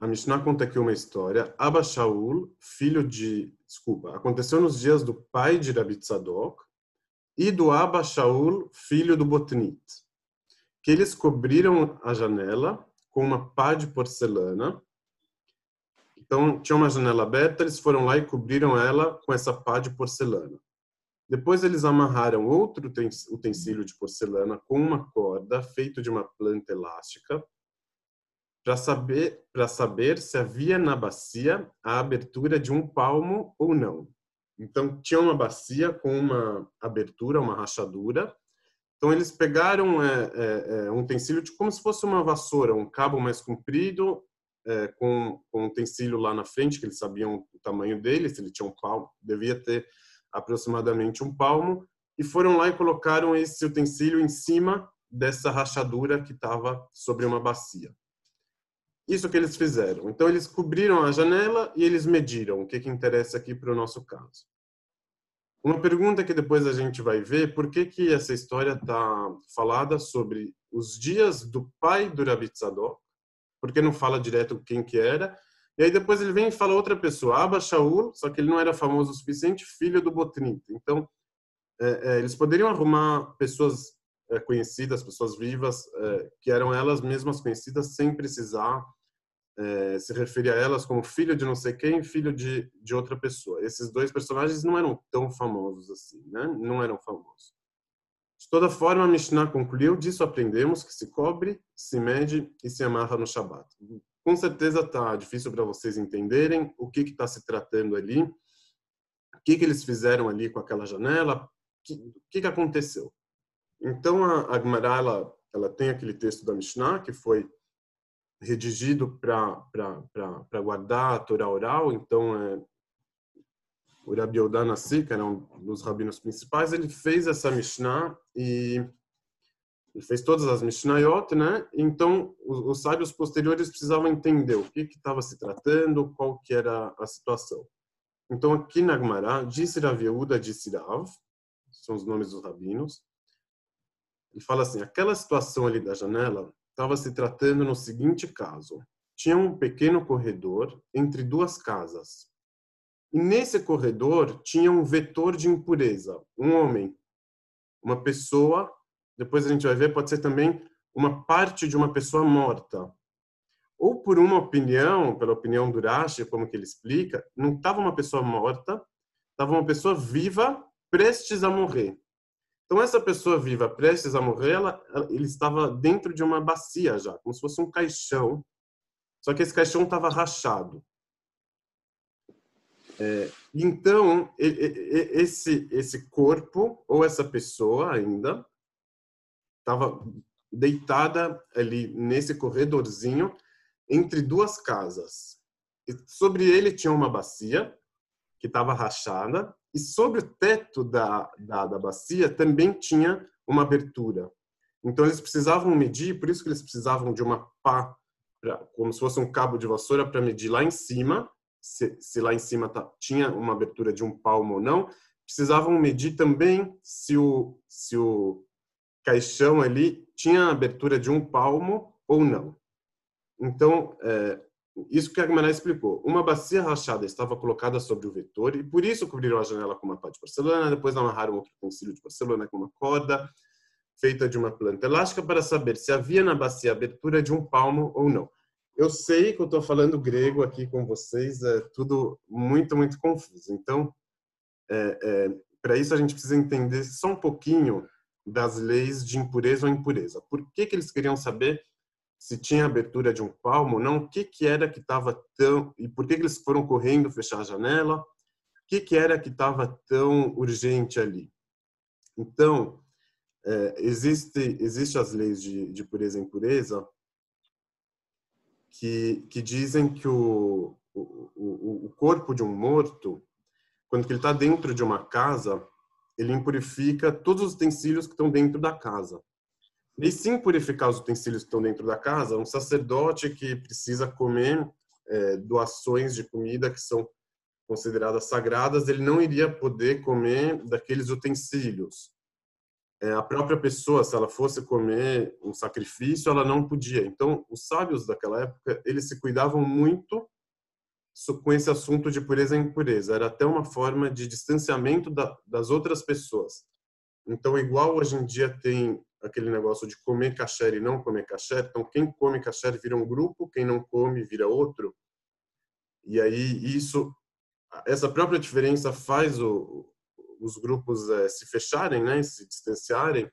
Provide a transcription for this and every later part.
a Mishnah conta aqui uma história. Abba Shaul, filho de... Desculpa, aconteceu nos dias do pai de Rabi Tzadok e do Abba Shaul, filho do Botnit, que eles cobriram a janela com uma pá de porcelana. Então, tinha uma janela aberta, eles foram lá e cobriram ela com essa pá de porcelana. Depois eles amarraram outro utensílio de porcelana com uma corda feito de uma planta elástica para saber para saber se havia na bacia a abertura de um palmo ou não. Então tinha uma bacia com uma abertura, uma rachadura. Então eles pegaram é, é, é um utensílio de como se fosse uma vassoura, um cabo mais comprido é, com, com um utensílio lá na frente que eles sabiam o tamanho dele, se ele tinha um palmo, devia ter aproximadamente um palmo, e foram lá e colocaram esse utensílio em cima dessa rachadura que estava sobre uma bacia. Isso que eles fizeram. Então, eles cobriram a janela e eles mediram o que, que interessa aqui para o nosso caso. Uma pergunta que depois a gente vai ver, por que, que essa história está falada sobre os dias do pai do Rabi Tzadok, porque não fala direto quem que era, e aí depois ele vem e fala outra pessoa, Abba Shaul, só que ele não era famoso o suficiente, filho do Botnit. Então, é, é, eles poderiam arrumar pessoas é, conhecidas, pessoas vivas, é, que eram elas mesmas conhecidas, sem precisar é, se referir a elas como filho de não sei quem, filho de, de outra pessoa. Esses dois personagens não eram tão famosos assim, né? Não eram famosos. De toda forma, a Mishnah concluiu, disso aprendemos que se cobre, se mede e se amarra no Shabat com certeza tá difícil para vocês entenderem o que está se tratando ali, o que, que eles fizeram ali com aquela janela, o que, que, que aconteceu. Então, a, a Gemara, ela, ela tem aquele texto da Mishnah, que foi redigido para guardar a Torá oral, então é, o Rabi Odan Nassi, que era um dos rabinos principais, ele fez essa Mishnah e ele fez todas as Mishnayot, né? Então, os, os sábios posteriores precisavam entender o que estava se tratando, qual que era a situação. Então, aqui na Gemara, disse Rav Yehuda, disse Rav, são os nomes dos rabinos, ele fala assim, aquela situação ali da janela estava se tratando no seguinte caso. Tinha um pequeno corredor entre duas casas. E nesse corredor tinha um vetor de impureza, um homem, uma pessoa depois a gente vai ver, pode ser também uma parte de uma pessoa morta. Ou por uma opinião, pela opinião do Rashi, como que ele explica, não estava uma pessoa morta, estava uma pessoa viva prestes a morrer. Então essa pessoa viva prestes a morrer, ela, ele estava dentro de uma bacia já, como se fosse um caixão. Só que esse caixão estava rachado. É, então esse esse corpo ou essa pessoa ainda estava deitada ali nesse corredorzinho entre duas casas. E sobre ele tinha uma bacia que estava rachada e sobre o teto da, da, da bacia também tinha uma abertura. Então eles precisavam medir, por isso que eles precisavam de uma pá, pra, como se fosse um cabo de vassoura para medir lá em cima, se, se lá em cima tá, tinha uma abertura de um palmo ou não. Precisavam medir também se o, se o caixão ali tinha abertura de um palmo ou não. Então, é, isso que a Gemara explicou. Uma bacia rachada estava colocada sobre o vetor e por isso cobriram a janela com uma pá de porcelana, depois amarraram outro utensílio de porcelana com uma corda feita de uma planta elástica para saber se havia na bacia abertura de um palmo ou não. Eu sei que eu estou falando grego aqui com vocês, é tudo muito, muito confuso. Então, é, é, para isso a gente precisa entender só um pouquinho das leis de impureza ou impureza. Por que, que eles queriam saber se tinha abertura de um palmo, não o que, que era que estava tão... E por que, que eles foram correndo fechar a janela? O que, que era que estava tão urgente ali? Então, é, existe, existe as leis de, de pureza e impureza que, que dizem que o, o, o corpo de um morto, quando ele está dentro de uma casa, ele impurifica todos os utensílios que estão dentro da casa. E sim purificar os utensílios que estão dentro da casa, um sacerdote que precisa comer é, doações de comida que são consideradas sagradas, ele não iria poder comer daqueles utensílios. é, a própria pessoa, se ela fosse comer um sacrifício, ela não podia. Então, os sábios daquela época, eles se cuidavam muito com esse assunto de pureza e impureza. Era até uma forma de distanciamento da, das outras pessoas. Então, igual hoje em dia tem aquele negócio de comer kasher e não comer kasher, então quem come kasher vira um grupo, quem não come vira outro. E aí isso, essa própria diferença faz o, os grupos é, se fecharem, né, se distanciarem.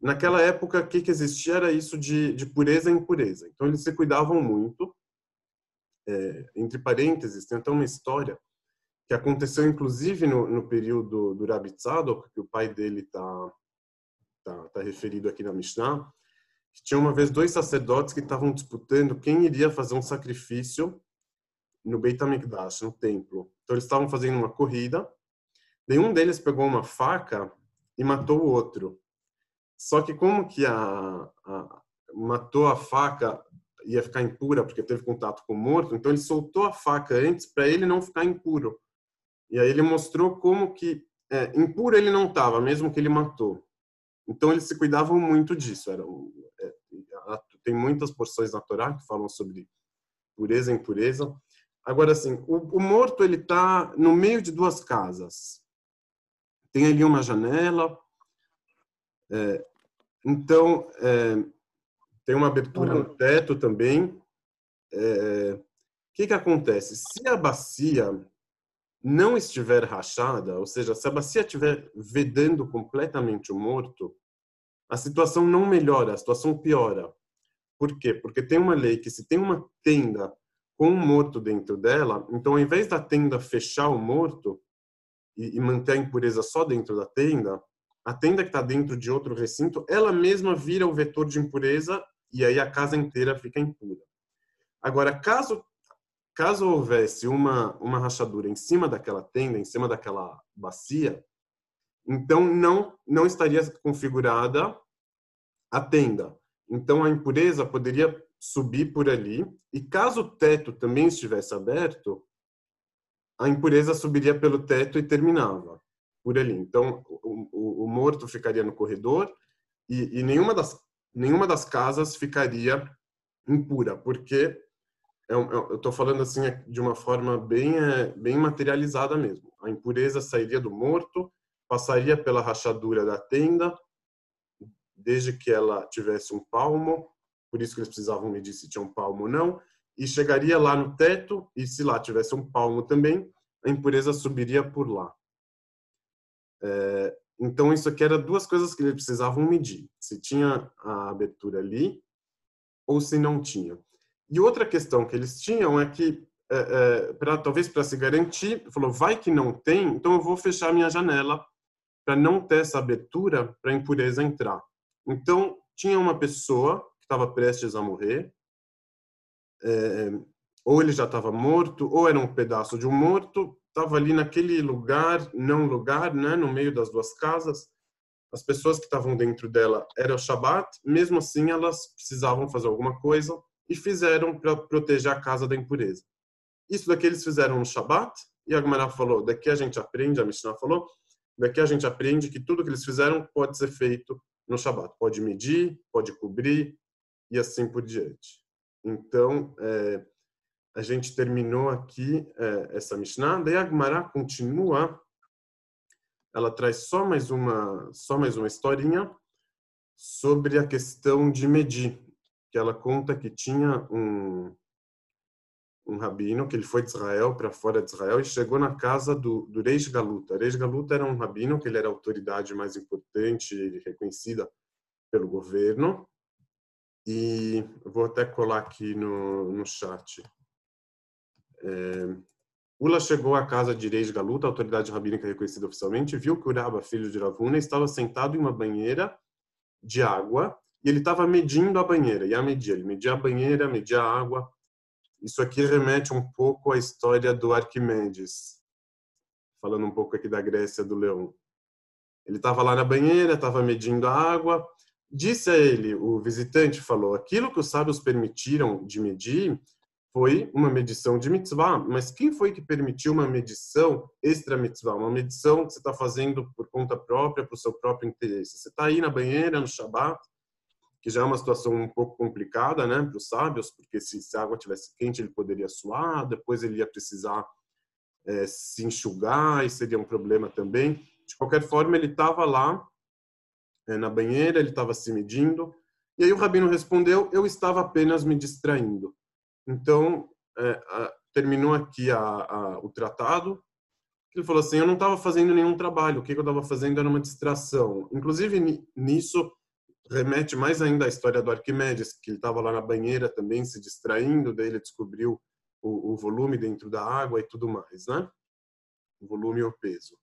Naquela época, o que, que existia era isso de, de pureza e impureza. Então eles se cuidavam muito é, entre parênteses, tem até uma história que aconteceu inclusive no, no período do Rabi Tzadok, que o pai dele está tá, tá referido aqui na Mishnah, que tinha uma vez dois sacerdotes que estavam disputando quem iria fazer um sacrifício no Beit HaMikdash, no templo. Então eles estavam fazendo uma corrida, nenhum deles pegou uma faca e matou o outro. Só que como que a, a matou a faca ia ficar impura porque teve contato com o morto, então ele soltou a faca antes para ele não ficar impuro. E aí ele mostrou como que é, impuro ele não estava, mesmo que ele matou. Então eles se cuidavam muito disso. Era, é, tem muitas porções na Torá que falam sobre pureza e impureza. Agora, assim, o, o morto ele está no meio de duas casas. Tem ali uma janela. É, então, é, tem uma abertura no teto também. É, o que, que acontece? Se a bacia não estiver rachada, ou seja, se a bacia estiver vedando completamente o morto, a situação não melhora, a situação piora. Por quê? Porque tem uma lei que se tem uma tenda com um morto dentro dela, então ao invés da tenda fechar o morto e, e manter a impureza só dentro da tenda, a tenda que está dentro de outro recinto, ela mesma vira o vetor de impureza e aí a casa inteira fica impura. Agora, caso caso houvesse uma uma rachadura em cima daquela tenda, em cima daquela bacia, então não não estaria configurada a tenda. Então a impureza poderia subir por ali e caso o teto também estivesse aberto, a impureza subiria pelo teto e terminava por ali. Então o, o, o morto ficaria no corredor e, e nenhuma das nenhuma das casas ficaria impura, porque eu estou falando assim de uma forma bem é, bem materializada mesmo. A impureza sairia do morto, passaria pela rachadura da tenda, desde que ela tivesse um palmo, por isso que eles precisavam medir se tinha um palmo ou não, e chegaria lá no teto, e se lá tivesse um palmo também, a impureza subiria por lá. É, então, isso aqui era duas coisas que eles precisavam medir: se tinha a abertura ali ou se não tinha. E outra questão que eles tinham é que, é, é, pra, talvez para se garantir, falou: vai que não tem, então eu vou fechar minha janela para não ter essa abertura para a impureza entrar. Então, tinha uma pessoa que estava prestes a morrer, é, ou ele já estava morto, ou era um pedaço de um morto, estava ali naquele lugar, não lugar, né, no meio das duas casas. As pessoas que estavam dentro dela era o Shabat, mesmo assim elas precisavam fazer alguma coisa e fizeram para proteger a casa da impureza. Isso daqui eles fizeram no Shabat, e a Gemara falou, daqui a gente aprende, a Mishnah falou, daqui a gente aprende que tudo que eles fizeram pode ser feito no Shabat. Pode medir, pode cobrir e assim por diante. Então, é, a gente terminou aqui é, essa Mishnah. Daí a Gemara continua, ela traz só mais uma, só mais uma historinha sobre a questão de medir, que ela conta que tinha um um rabino que ele foi de Israel para fora de Israel e chegou na casa do, do Reish Galuta. Reish Galuta era um rabino que ele era a autoridade mais importante e reconhecida pelo governo. E vou até colar aqui no, no chat. É, Ula chegou à casa de Reis Galuta, autoridade rabínica reconhecida oficialmente, viu que Uraba, filho de Ravuna, estava sentado em uma banheira de água e ele estava medindo a banheira. E a medir, ele media a banheira, media a água. Isso aqui remete um pouco à história do Arquimedes, falando um pouco aqui da Grécia do Leão. Ele estava lá na banheira, estava medindo a água. Disse a ele, o visitante falou: aquilo que os sábios permitiram de medir foi uma medição de mitzvah, mas quem foi que permitiu uma medição extra mitzvah? Uma medição que você está fazendo por conta própria, para o seu próprio interesse. Você está aí na banheira, no Shabat, que já é uma situação um pouco complicada né, para os sábios, porque se, se a água tivesse quente ele poderia suar, depois ele ia precisar é, se enxugar e seria um problema também. De qualquer forma, ele estava lá é, na banheira, ele estava se medindo, e aí o rabino respondeu: Eu estava apenas me distraindo. Então, é, a, terminou aqui a, a, o tratado. Ele falou assim: Eu não estava fazendo nenhum trabalho, o que eu estava fazendo era uma distração. Inclusive, nisso remete mais ainda à história do Arquimedes, que ele estava lá na banheira também se distraindo, daí ele descobriu o, o, volume dentro da água e tudo mais, né? O volume e o peso.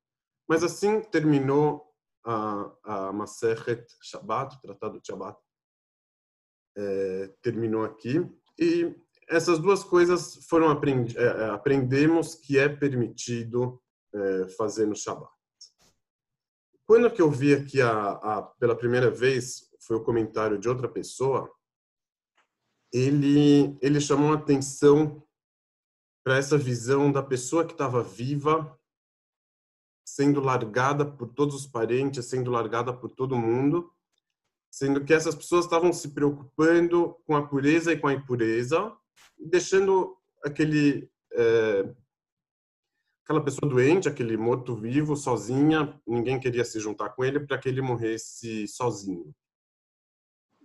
Mas assim terminou a, a Maseret Shabbat, o Tratado de Shabbat, é, terminou aqui. E essas duas coisas foram aprendi é, é, aprendemos que é permitido é, fazer no Shabbat. Quando que eu vi aqui a, a, pela primeira vez foi o comentário de outra pessoa, ele ele chamou atenção para essa visão da pessoa que estava viva sendo largada por todos os parentes, sendo largada por todo mundo, sendo que essas pessoas estavam se preocupando com a pureza e com a impureza, deixando aquele é, aquela pessoa doente, aquele morto vivo, sozinha, ninguém queria se juntar com ele para que ele morresse sozinho.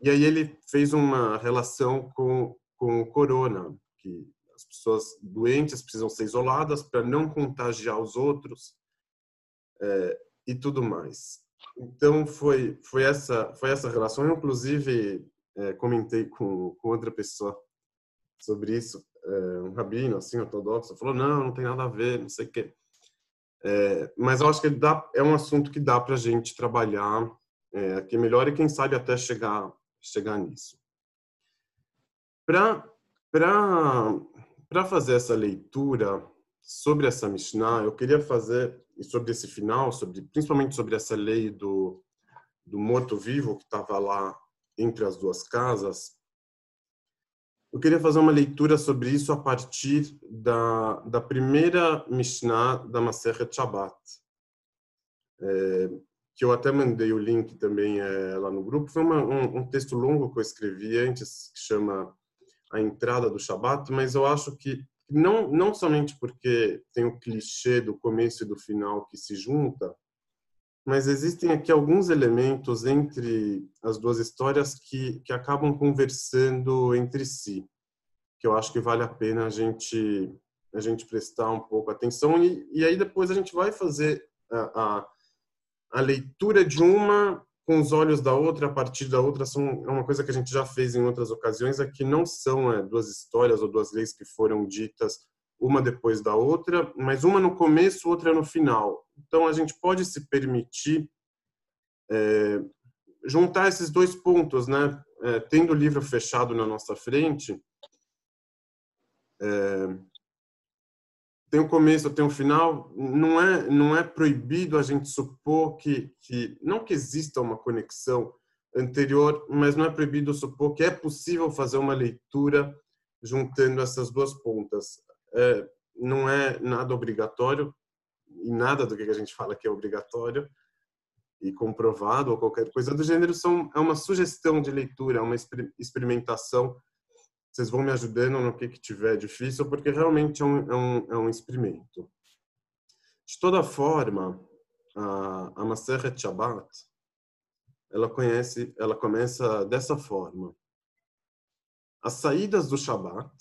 E aí ele fez uma relação com, com o corona, que as pessoas doentes precisam ser isoladas para não contagiar os outros é, e tudo mais. Então foi foi essa foi essa relação. Eu inclusive é, comentei com, com outra pessoa sobre isso, é, um rabino assim ortodoxo falou não não tem nada a ver, não sei o quê. É, mas eu acho que dá, é um assunto que dá para a gente trabalhar é, aqui melhor e quem sabe até chegar chegar nisso. Para fazer essa leitura sobre essa Mishnah, eu queria fazer, e sobre esse final, sobre, principalmente sobre essa lei do, do morto-vivo que estava lá entre as duas casas, eu queria fazer uma leitura sobre isso a partir da, da primeira Mishnah da Maseret Shabbat. É, que eu até mandei o link também é, lá no grupo, foi uma, um, um, texto longo que eu escrevi antes, que chama A Entrada do Shabat, mas eu acho que não, não somente porque tem o clichê do começo e do final que se junta, mas existem aqui alguns elementos entre as duas histórias que, que acabam conversando entre si, que eu acho que vale a pena a gente a gente prestar um pouco atenção e, e aí depois a gente vai fazer a, a a leitura de uma com os olhos da outra, a partir da outra, são, é uma coisa que a gente já fez em outras ocasiões, é que não são é, duas histórias ou duas leis que foram ditas uma depois da outra, mas uma no começo, outra no final. Então a gente pode se permitir é, juntar esses dois pontos, né? É, tendo o livro fechado na nossa frente, é, tem um começo, tem um final, não é não é proibido a gente supor que que não que exista uma conexão anterior, mas não é proibido supor que é possível fazer uma leitura juntando essas duas pontas. É, não é nada obrigatório e nada do que a gente fala que é obrigatório e comprovado ou qualquer coisa do gênero são é uma sugestão de leitura, é uma experimentação vocês vão me ajudando no que, que tiver difícil, porque realmente é um, é um, é um experimento. De toda forma, a, a Maseret Shabbat, ela conhece, ela começa dessa forma. As saídas do Shabbat,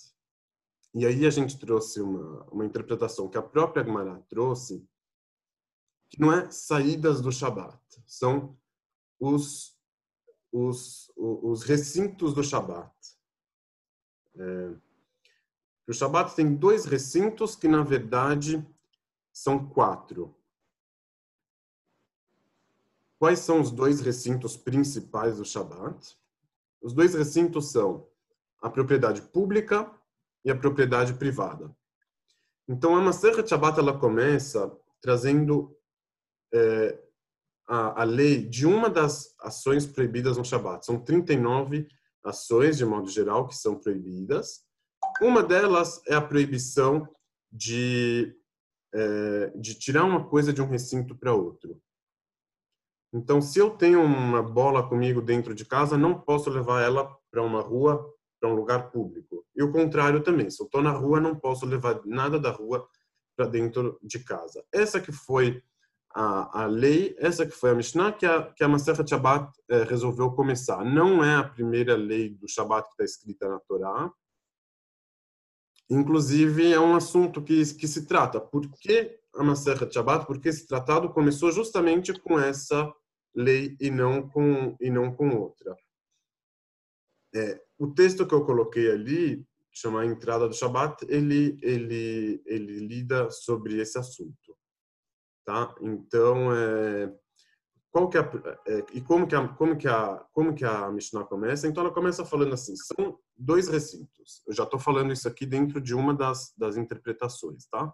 e aí a gente trouxe uma, uma interpretação que a própria Gemara trouxe, que não é saídas do Shabat, são os, os, os recintos do Shabat. É, o Shabat tem dois recintos que, na verdade, são quatro. Quais são os dois recintos principais do Shabat? Os dois recintos são a propriedade pública e a propriedade privada. Então, a Maseret Shabbat ela começa trazendo é, a, a lei de uma das ações proibidas no Shabat. São 39 ações, de modo geral, que são proibidas. Uma delas é a proibição de, é, de tirar uma coisa de um recinto para outro. Então, se eu tenho uma bola comigo dentro de casa, não posso levar ela para uma rua, para um lugar público. E o contrário também. Se eu estou na rua, não posso levar nada da rua para dentro de casa. Essa que foi a, a lei, essa que foi a Mishnah, que a, que a Masechet Shabbat é, resolveu começar. Não é a primeira lei do Shabbat que está escrita na Torá. Inclusive, é um assunto que, que se trata. Por que a Masechet Shabbat? Porque esse tratado começou justamente com essa lei e não com, e não com outra. É, o texto que eu coloquei ali, chama a entrada do Shabat, ele ele ele lida sobre esse assunto, tá? Então, é, qual que é, é, e como que a como que a como que a Mishnah começa? Então ela começa falando assim, são dois recintos. Eu já estou falando isso aqui dentro de uma das das interpretações, tá?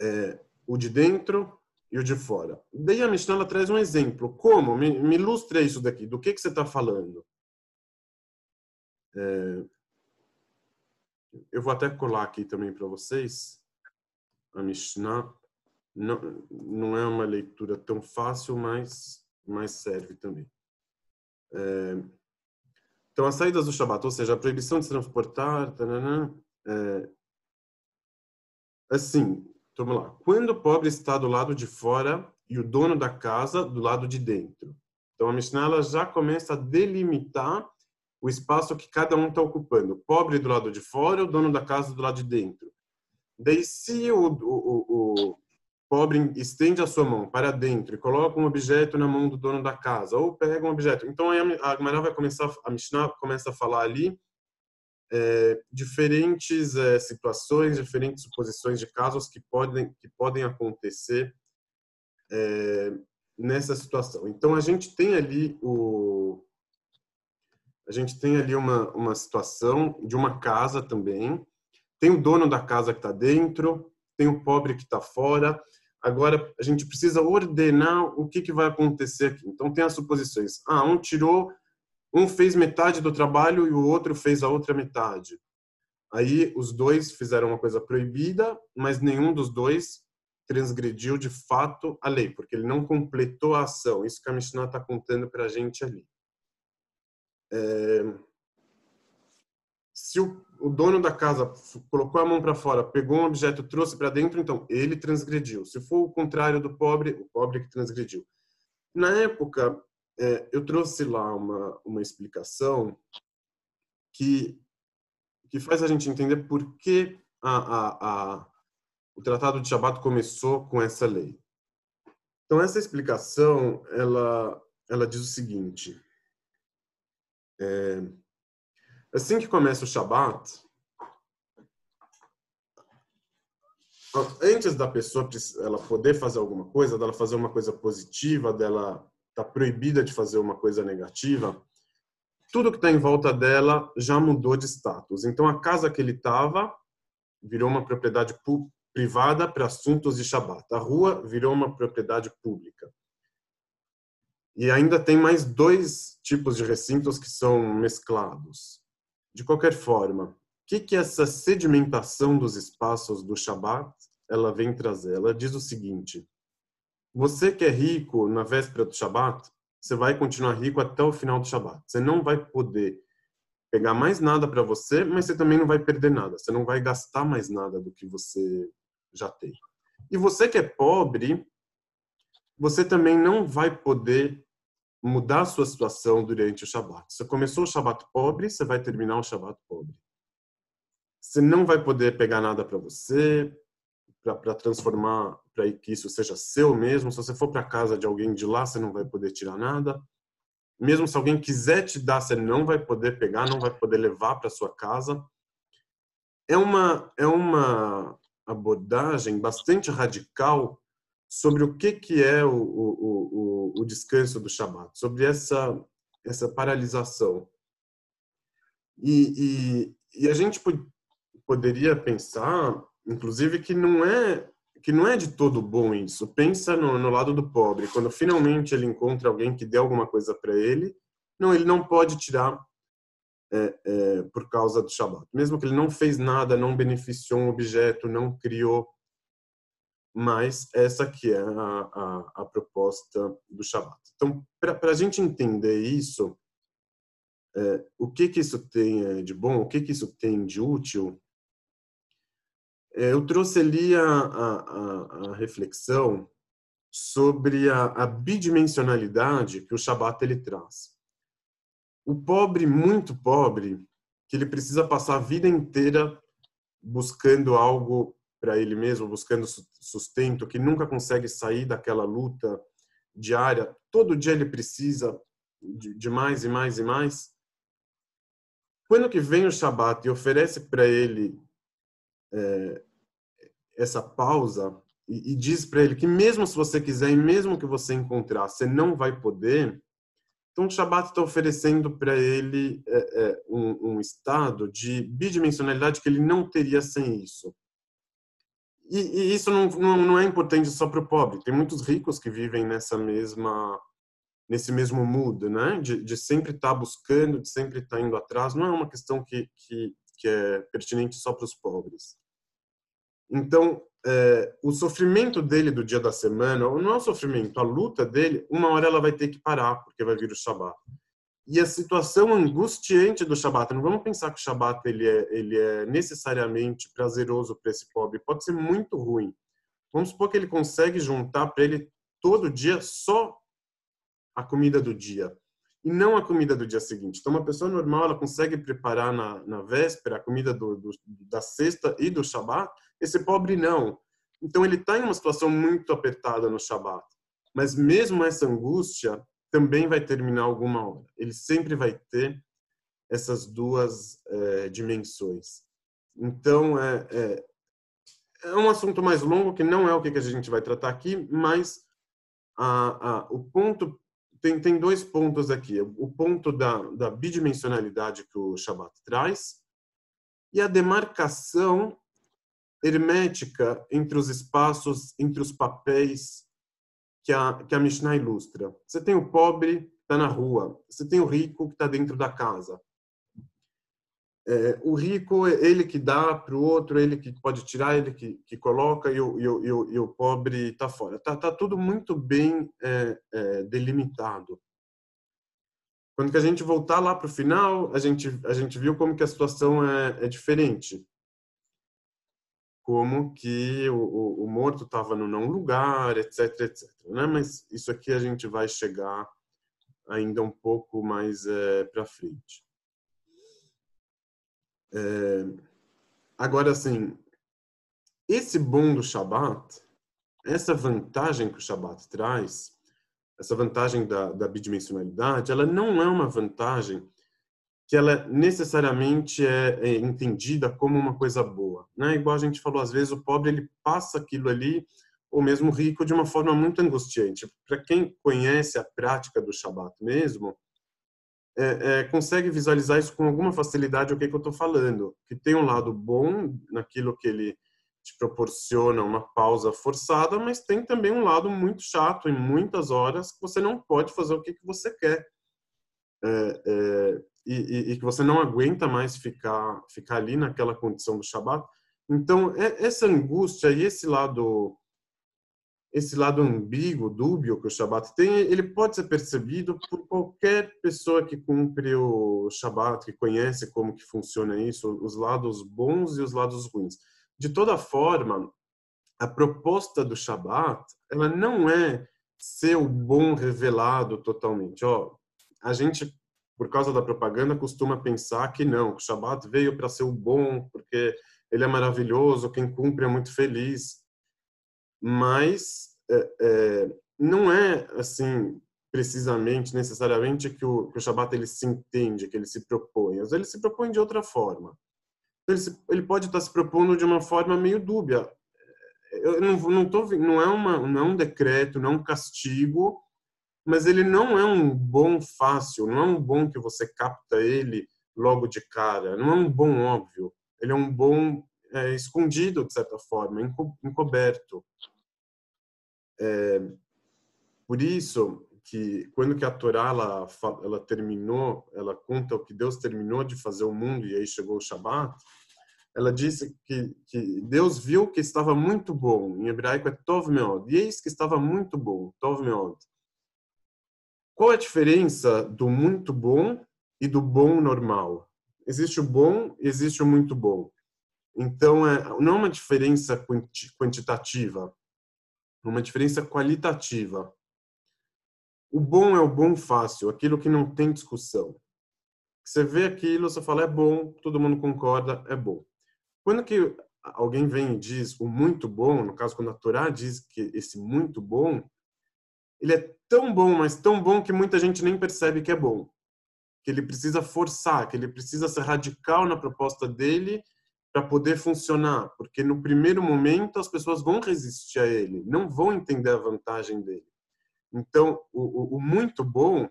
É, o de dentro e o de fora. Daí a Mishnah traz um exemplo. Como? Me, me ilustre isso daqui. Do que, que você está falando? É, eu vou até colar aqui também para vocês. A não, não é uma leitura tão fácil, mas, mas serve também. É, então, as saídas do Shabat, ou seja, a proibição de se transportar, tanana, é, assim, vamos lá. Quando o pobre está do lado de fora e o dono da casa do lado de dentro. Então, a Mishnah já começa a delimitar o espaço que cada um está ocupando. O pobre do lado de fora, o dono da casa do lado de dentro. Daí, se o, o, o, pobre estende a sua mão para dentro e coloca um objeto na mão do dono da casa, ou pega um objeto, então a Gemara vai começar, a Mishnah começa a falar ali é, diferentes é, situações, diferentes suposições de casos que podem que podem acontecer é, nessa situação. Então a gente tem ali o a gente tem ali uma, uma situação de uma casa também. Tem o dono da casa que está dentro, tem o pobre que está fora. Agora, a gente precisa ordenar o que, que vai acontecer aqui. Então, tem as suposições. Ah, um tirou, um fez metade do trabalho e o outro fez a outra metade. Aí, os dois fizeram uma coisa proibida, mas nenhum dos dois transgrediu de fato a lei, porque ele não completou a ação. Isso que a Mishnah está contando para a gente ali. É, se o, o, dono da casa colocou a mão para fora, pegou um objeto, trouxe para dentro, então ele transgrediu. Se for o contrário do pobre, o pobre que transgrediu. Na época, é, eu trouxe lá uma, uma explicação que, que faz a gente entender por que a, a, a, o Tratado de Shabat começou com essa lei. Então, essa explicação, ela, ela diz o seguinte é, assim que começa o Shabat, antes da pessoa ela poder fazer alguma coisa, dela fazer uma coisa positiva, dela tá proibida de fazer uma coisa negativa, tudo que está em volta dela já mudou de status. Então a casa que ele estava virou uma propriedade privada para assuntos de Shabat. A rua virou uma propriedade pública. E ainda tem mais dois tipos de recintos que são mesclados. De qualquer forma, o que, que essa sedimentação dos espaços do Shabat ela vem trazer? Ela diz o seguinte: você que é rico na véspera do Shabat, você vai continuar rico até o final do Shabat. Você não vai poder pegar mais nada para você, mas você também não vai perder nada. Você não vai gastar mais nada do que você já tem. E você que é pobre, você também não vai poder mudar a sua situação durante o Shabat. Você começou o Shabat pobre, você vai terminar o Shabat pobre. Você não vai poder pegar nada para você, para transformar, para que isso seja seu mesmo. Se você for para casa de alguém de lá, você não vai poder tirar nada. Mesmo se alguém quiser te dar, você não vai poder pegar, não vai poder levar para sua casa. É uma é uma abordagem bastante radical sobre o que, que é o, o, o, o descanso do Shabat, sobre essa, essa paralisação. E, e, e a gente poderia pensar, inclusive, que não é que não é de todo bom isso. Pensa no, no lado do pobre. Quando finalmente ele encontra alguém que dê alguma coisa para ele, não, ele não pode tirar é, é, por causa do Shabat. Mesmo que ele não fez nada, não beneficiou um objeto, não criou, mas essa que é a, a, a proposta do Shabat. Então, para a gente entender isso, é, o que que isso tem é, de bom, o que que isso tem de útil, é, eu trouxe ali a, a, reflexão sobre a, a, bidimensionalidade que o Shabat ele traz. O pobre, muito pobre, que ele precisa passar a vida inteira buscando algo para ele mesmo, buscando sustento, que nunca consegue sair daquela luta diária, todo dia ele precisa de, mais e mais e mais. Quando que vem o Shabat e oferece para ele é, essa pausa e, e diz para ele que mesmo se você quiser e mesmo que você encontrar, você não vai poder, então o Shabat está oferecendo para ele é, é, um, um, estado de bidimensionalidade que ele não teria sem isso. E, e isso não, não, não, é importante só para o pobre. Tem muitos ricos que vivem nessa mesma nesse mesmo mood, né? De, de sempre estar tá buscando, de sempre estar tá indo atrás. Não é uma questão que, que, que é pertinente só para os pobres. Então, é, o sofrimento dele do dia da semana, não é o sofrimento, a luta dele, uma hora ela vai ter que parar, porque vai vir o Shabat. E a situação angustiante do Shabat, não vamos pensar que o Shabat ele é, ele é necessariamente prazeroso para esse pobre, pode ser muito ruim. Vamos supor que ele consegue juntar para ele todo dia só a comida do dia e não a comida do dia seguinte. Então, uma pessoa normal ela consegue preparar na, na véspera a comida do, do, da sexta e do Shabat. Esse pobre não. Então, ele está em uma situação muito apertada no Shabat. Mas mesmo essa angústia também vai terminar alguma hora. Ele sempre vai ter essas duas é, dimensões. Então, é, é, é, um assunto mais longo que não é o que a gente vai tratar aqui, mas a, a, o ponto tem, tem dois pontos aqui. O ponto da, da bidimensionalidade que o Shabbat traz e a demarcação hermética entre os espaços, entre os papéis que a, que a Mishnah ilustra. Você tem o pobre que está na rua, você tem o rico que está dentro da casa. É, o rico, ele que dá para o outro, ele que pode tirar, ele que, que coloca, e o, e o, e o, pobre está fora. Está tá tudo muito bem é, é, delimitado. Quando que a gente voltar lá para o final, a gente, a gente viu como que a situação é, é diferente. Como que o, o morto estava no não lugar, etc, etc. Né? Mas isso aqui a gente vai chegar ainda um pouco mais é, para frente. É, agora, assim, esse bom do Shabat, essa vantagem que o Shabat traz, essa vantagem da, da bidimensionalidade, ela não é uma vantagem que ela necessariamente é, é, entendida como uma coisa boa, né? Igual a gente falou, às vezes o pobre ele passa aquilo ali, ou mesmo rico, de uma forma muito angustiante. Para quem conhece a prática do Shabat mesmo, é, é, consegue visualizar isso com alguma facilidade o que, que eu estou falando. Que tem um lado bom naquilo que ele te proporciona uma pausa forçada, mas tem também um lado muito chato em muitas horas que você não pode fazer o que, que você quer. É, é e, e, que você não aguenta mais ficar, ficar ali naquela condição do Shabat. Então, é, essa angústia e esse lado esse lado ambíguo, dúbio que o Shabat tem, ele pode ser percebido por qualquer pessoa que cumpre o Shabat, que conhece como que funciona isso, os lados bons e os lados ruins. De toda forma, a proposta do Shabat, ela não é ser o bom revelado totalmente. Ó, a gente, por causa da propaganda, costuma pensar que não, que o Shabat veio para ser o bom, porque ele é maravilhoso, quem cumpre é muito feliz mas é, é, não é assim precisamente, necessariamente que o, que o Shabat ele se entende, que ele se propõe. Às vezes ele se propõe de outra forma. Ele, se, ele pode estar se propondo de uma forma meio dúbia. Eu não, não, tô, não, é uma, não é um decreto, não é um castigo, mas ele não é um bom fácil, não é um bom que você capta ele logo de cara, não é um bom óbvio. Ele é um bom é, escondido, de certa forma, encoberto. É, por isso que quando que a Torá ela, ela terminou, ela conta o que Deus terminou de fazer o mundo e aí chegou o Shabat, ela disse que, que Deus viu que estava muito bom. Em hebraico é Tov Meod. E eis que estava muito bom, Tov Meod. Qual a diferença do muito bom e do bom normal? Existe o bom, existe o muito bom. Então, é, não é uma diferença quantitativa, é uma diferença qualitativa. O bom é o bom fácil, aquilo que não tem discussão. Você vê aquilo, você fala é bom, todo mundo concorda, é bom. Quando que alguém vem e diz o muito bom, no caso quando a Torá diz que esse muito bom, ele é tão bom, mas tão bom que muita gente nem percebe que é bom. Que ele precisa forçar, que ele precisa ser radical na proposta dele para poder funcionar, porque no primeiro momento as pessoas vão resistir a ele, não vão entender a vantagem dele. Então, o, o, o muito bom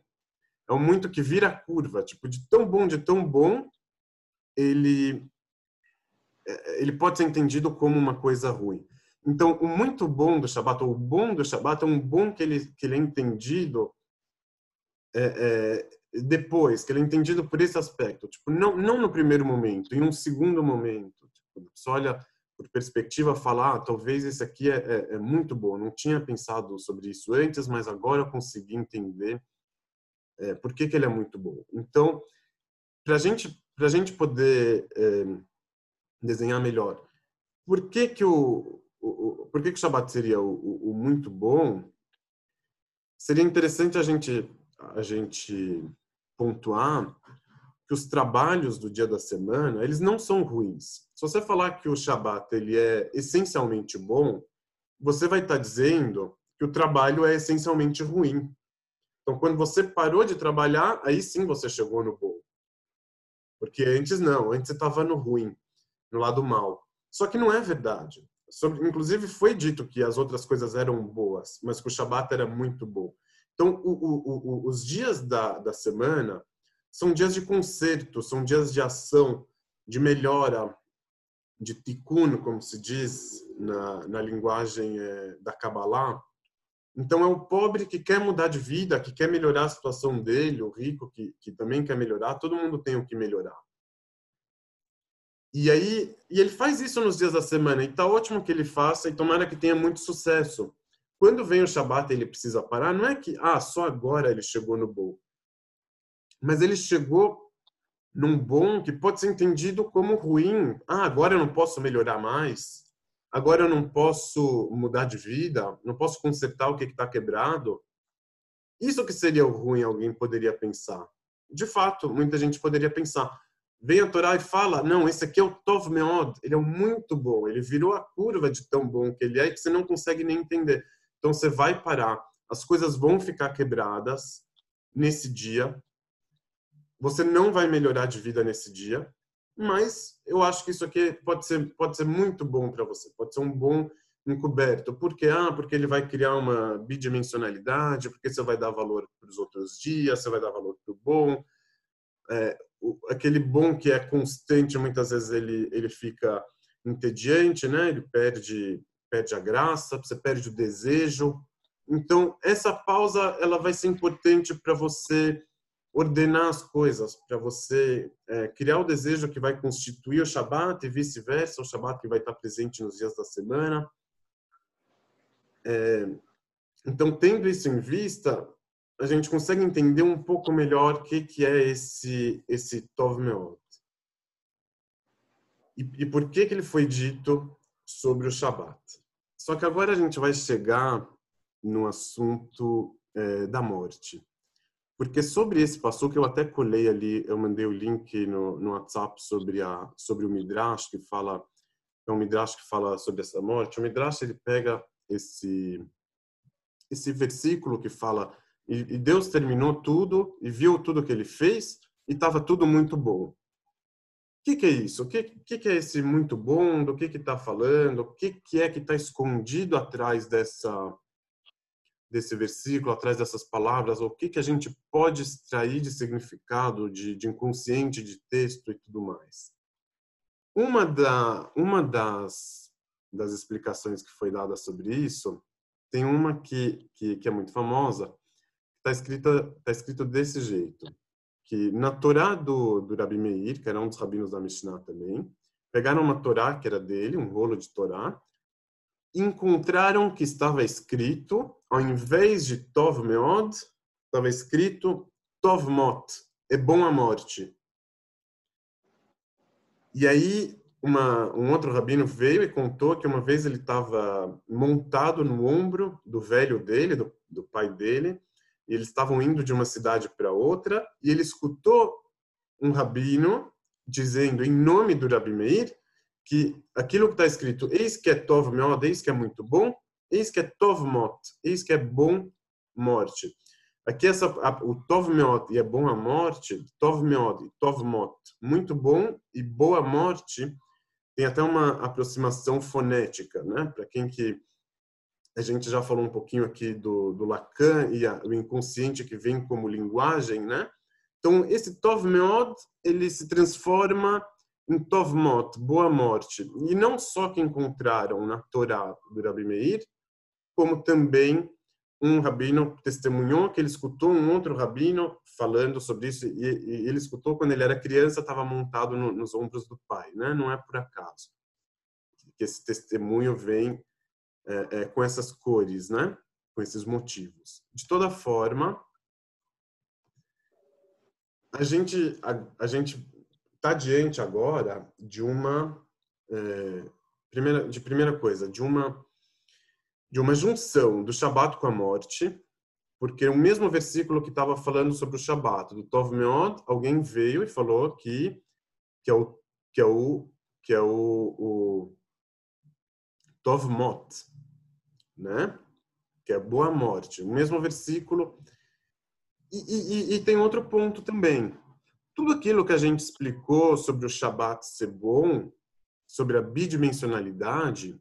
é o muito que vira curva, tipo, de tão bom, de tão bom, ele é, ele pode ser entendido como uma coisa ruim. Então, o muito bom do Shabat, ou o bom do Shabat, é um bom que ele, que ele é entendido é, é, depois, que ele é entendido por esse aspecto. Tipo, não, não no primeiro momento, em um segundo momento. Tipo, você olha por perspectiva, falar, ah, talvez esse aqui é, é, é, muito bom. Não tinha pensado sobre isso antes, mas agora eu consegui entender é, por que, que ele é muito bom. Então, para gente, a gente poder é, desenhar melhor, por que, que o, por que, que o Shabbat seria o, o, muito bom? Seria interessante a gente a gente pontuar que os trabalhos do dia da semana, eles não são ruins. Se você falar que o Shabat ele é essencialmente bom, você vai estar dizendo que o trabalho é essencialmente ruim. Então, quando você parou de trabalhar, aí sim você chegou no bom. Porque antes não, antes você estava no ruim, no lado mal. Só que não é verdade. Sobre, inclusive, foi dito que as outras coisas eram boas, mas que o Shabat era muito bom. Então, o, o, o, os dias da, da semana são dias de conserto, são dias de ação, de melhora, de tikkun, como se diz na, na linguagem é, da Kabbalah. Então, é o pobre que quer mudar de vida, que quer melhorar a situação dele, o rico que, que também quer melhorar, todo mundo tem o que melhorar. E aí, e ele faz isso nos dias da semana, e tá ótimo que ele faça, e tomara que tenha muito sucesso. Quando vem o Shabat ele precisa parar, não é que, ah, só agora ele chegou no bom. Mas ele chegou num bom que pode ser entendido como ruim. Ah, agora eu não posso melhorar mais. Agora eu não posso mudar de vida. Não posso consertar o que está quebrado. Isso que seria o ruim, alguém poderia pensar. De fato, muita gente poderia pensar. Vem a Torá e fala, não, esse aqui é o Tov Meod, ele é muito bom, ele virou a curva de tão bom que ele é que você não consegue nem entender. Então você vai parar, as coisas vão ficar quebradas nesse dia, você não vai melhorar de vida nesse dia, mas eu acho que isso aqui pode ser pode ser muito bom para você, pode ser um bom encoberto. Por quê? Ah, porque ele vai criar uma bidimensionalidade, porque você vai dar valor para os outros dias, você vai dar valor para o bom. É, aquele bom que é constante, muitas vezes ele, ele fica entediante, né? Ele perde, perde a graça, você perde o desejo. Então, essa pausa ela vai ser importante para você ordenar as coisas, para você é, criar o desejo que vai constituir o Shabat e vice-versa, o Shabat que vai estar presente nos dias da semana. É, então, tendo isso em vista, a gente consegue entender um pouco melhor o que, que é esse, esse Tov Meot. E, e por que, que ele foi dito sobre o Shabat. Só que agora a gente vai chegar no assunto é, da morte. Porque sobre esse passo que eu até colei ali, eu mandei o link no, no WhatsApp sobre, a, sobre o Midrash, que fala, é um Midrash que fala sobre essa morte. O Midrash, ele pega esse, esse versículo que fala e, e Deus terminou tudo e viu tudo que ele fez e estava tudo muito bom. O que, que, é isso? O que, que, que, é esse muito bom? Do que está falando? O que, é que está escondido atrás dessa desse versículo, atrás dessas palavras? O que, a gente pode extrair de significado, de, de inconsciente, de texto e tudo mais? Uma, da, uma das, das explicações que foi dada sobre isso, tem uma que, que é muito famosa, está escrito, tá escrito desse jeito, que na Torá do, do Rabi Meir, que era um dos rabinos da Mishnah também, pegaram uma Torá que era dele, um rolo de Torá, encontraram que estava escrito, ao invés de Tov Meod, estava escrito Tov Mot, é bom a morte. E aí uma, um outro rabino veio e contou que uma vez ele estava montado no ombro do velho dele, do, do pai dele, eles estavam indo de uma cidade para outra, e ele escutou um rabino dizendo, em nome do Rabi Meir, que aquilo que está escrito, eis que é Tov Meod, eis que é muito bom, eis que é Tov Mot, eis que é bom morte. Aqui essa, a, o Tov Meod e é bom a morte, Tov Meod e Tov Mot, muito bom e boa morte, tem até uma aproximação fonética, né? Para quem que a gente já falou um pouquinho aqui do, do Lacan e a, o inconsciente que vem como linguagem, né? Então, esse Tov Meod, ele se transforma em Tov Mot, boa morte. E não só que encontraram na Torá do Rabi Meir, como também um rabino testemunhou que ele escutou um outro rabino falando sobre isso e, e ele escutou quando ele era criança, estava montado no, nos ombros do pai, né? Não é por acaso que esse testemunho vem é, é, com essas cores, né? Com esses motivos. De toda forma, a gente a, a gente está diante agora de uma é, primeira de primeira coisa de uma de uma junção do Shabat com a morte, porque o mesmo versículo que estava falando sobre o Shabat, do Tov Meod, alguém veio e falou que que é o que é o que é o, o Tov Mot, né? Que é boa morte. O mesmo versículo. E, e, e tem outro ponto também. Tudo aquilo que a gente explicou sobre o Shabat ser bom, sobre a bidimensionalidade,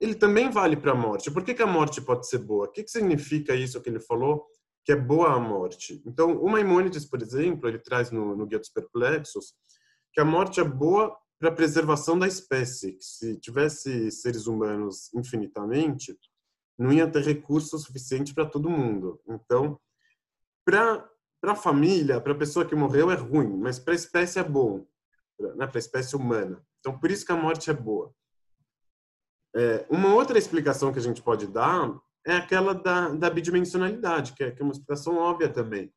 ele também vale para a morte. Por que, que, a morte pode ser boa? O que, que significa isso que ele falou, que é boa a morte? Então, o Maimônides, por exemplo, ele traz no, no Guia dos Perplexos que a morte é boa para a preservação da espécie. Que se tivesse seres humanos infinitamente, não ia ter recurso suficiente para todo mundo. Então, para a família, para a pessoa que morreu é ruim, mas para a espécie é bom, né? para a espécie humana. Então, por isso que a morte é boa. É, uma outra explicação que a gente pode dar é aquela da, da bidimensionalidade, que é, que é uma explicação óbvia também.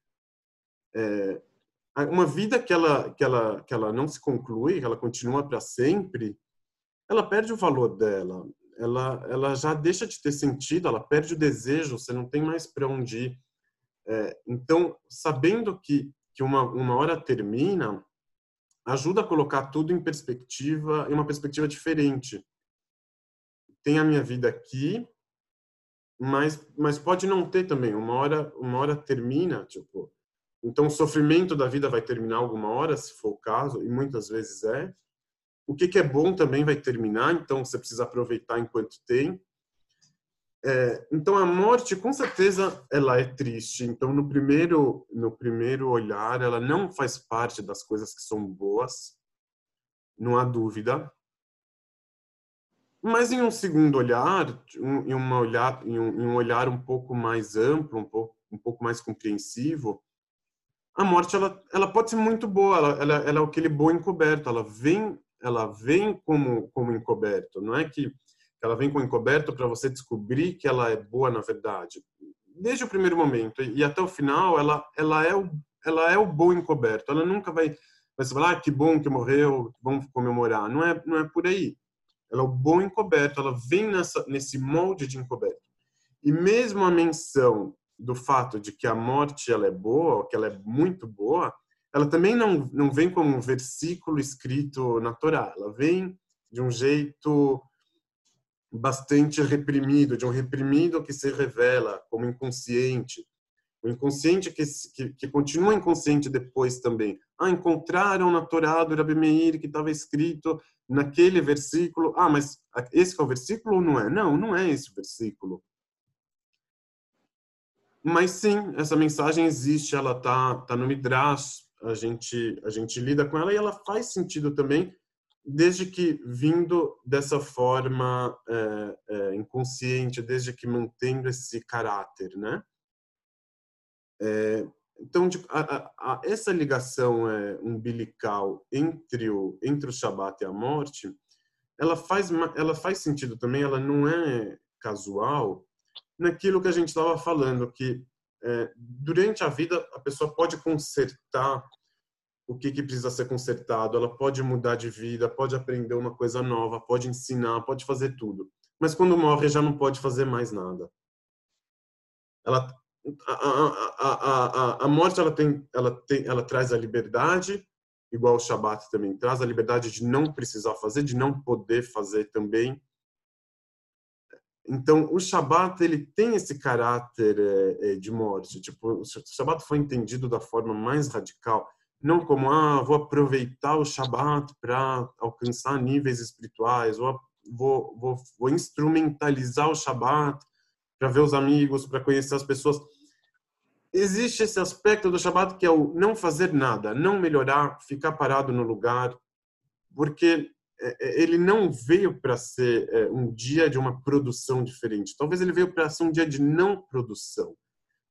É, uma vida que ela, que, ela, que ela não se conclui, que ela continua para sempre, ela perde o valor dela. Ela, ela já deixa de ter sentido, ela perde o desejo, você não tem mais para onde ir. É, então, sabendo que, que uma, uma hora termina, ajuda a colocar tudo em perspectiva, em uma perspectiva diferente tem a minha vida aqui, mas mas pode não ter também. Uma hora uma hora termina, tipo. Então o sofrimento da vida vai terminar alguma hora, se for o caso, e muitas vezes é. O que, que é bom também vai terminar, então você precisa aproveitar enquanto tem. É, então a morte, com certeza, ela é triste. Então no primeiro no primeiro olhar, ela não faz parte das coisas que são boas, não há dúvida. Mas em um segundo olhar, em, uma olhar, em um, em um olhar um pouco mais amplo, um pouco, um pouco mais compreensivo, a morte ela, ela pode ser muito boa, ela, ela, ela é aquele bom encoberto, ela vem, ela vem como, como encoberto, não é que ela vem com encoberto para você descobrir que ela é boa na verdade. Desde o primeiro momento e até o final, ela, ela, é, o, ela é o bom encoberto, ela nunca vai, vai falar, ah, que bom que morreu, vamos comemorar. Não é, não é por aí ela é o bom encoberto, ela vem nessa, nesse molde de encoberto. E mesmo a menção do fato de que a morte ela é boa, que ela é muito boa, ela também não, não vem como um versículo escrito na Torá, ela vem de um jeito bastante reprimido, de um reprimido que se revela como inconsciente. O inconsciente que, que, que continua inconsciente depois também. Ah, encontraram na Torá do Rabi Meir que estava escrito naquele versículo. Ah, mas esse é o versículo ou não é? Não, não é esse o versículo. Mas sim, essa mensagem existe, ela tá, tá no Midrash, a gente, a gente lida com ela e ela faz sentido também, desde que vindo dessa forma é, é, inconsciente, desde que mantendo esse caráter, né? É, então, tipo, a, a, a, essa ligação é, umbilical entre o, entre o Shabat e a morte, ela faz, ela faz sentido também, ela não é casual naquilo que a gente estava falando, que é, durante a vida a pessoa pode consertar o que, que precisa ser consertado, ela pode mudar de vida, pode aprender uma coisa nova, pode ensinar, pode fazer tudo. Mas quando morre já não pode fazer mais nada. Ela, a, a, a, a, morte ela tem, ela tem, ela traz a liberdade, igual o Shabat também traz a liberdade de não precisar fazer, de não poder fazer também. Então, o Shabat ele tem esse caráter é, de morte. Tipo, o Shabat foi entendido da forma mais radical não como ah vou aproveitar o Shabat para alcançar níveis espirituais, ou vou, vou, vou instrumentalizar o Shabat para ver os amigos, para conhecer as pessoas. Existe esse aspecto do Shabat que é o não fazer nada, não melhorar, ficar parado no lugar, porque é, é, ele não veio para ser é, um dia de uma produção diferente. Talvez ele veio para ser um dia de não produção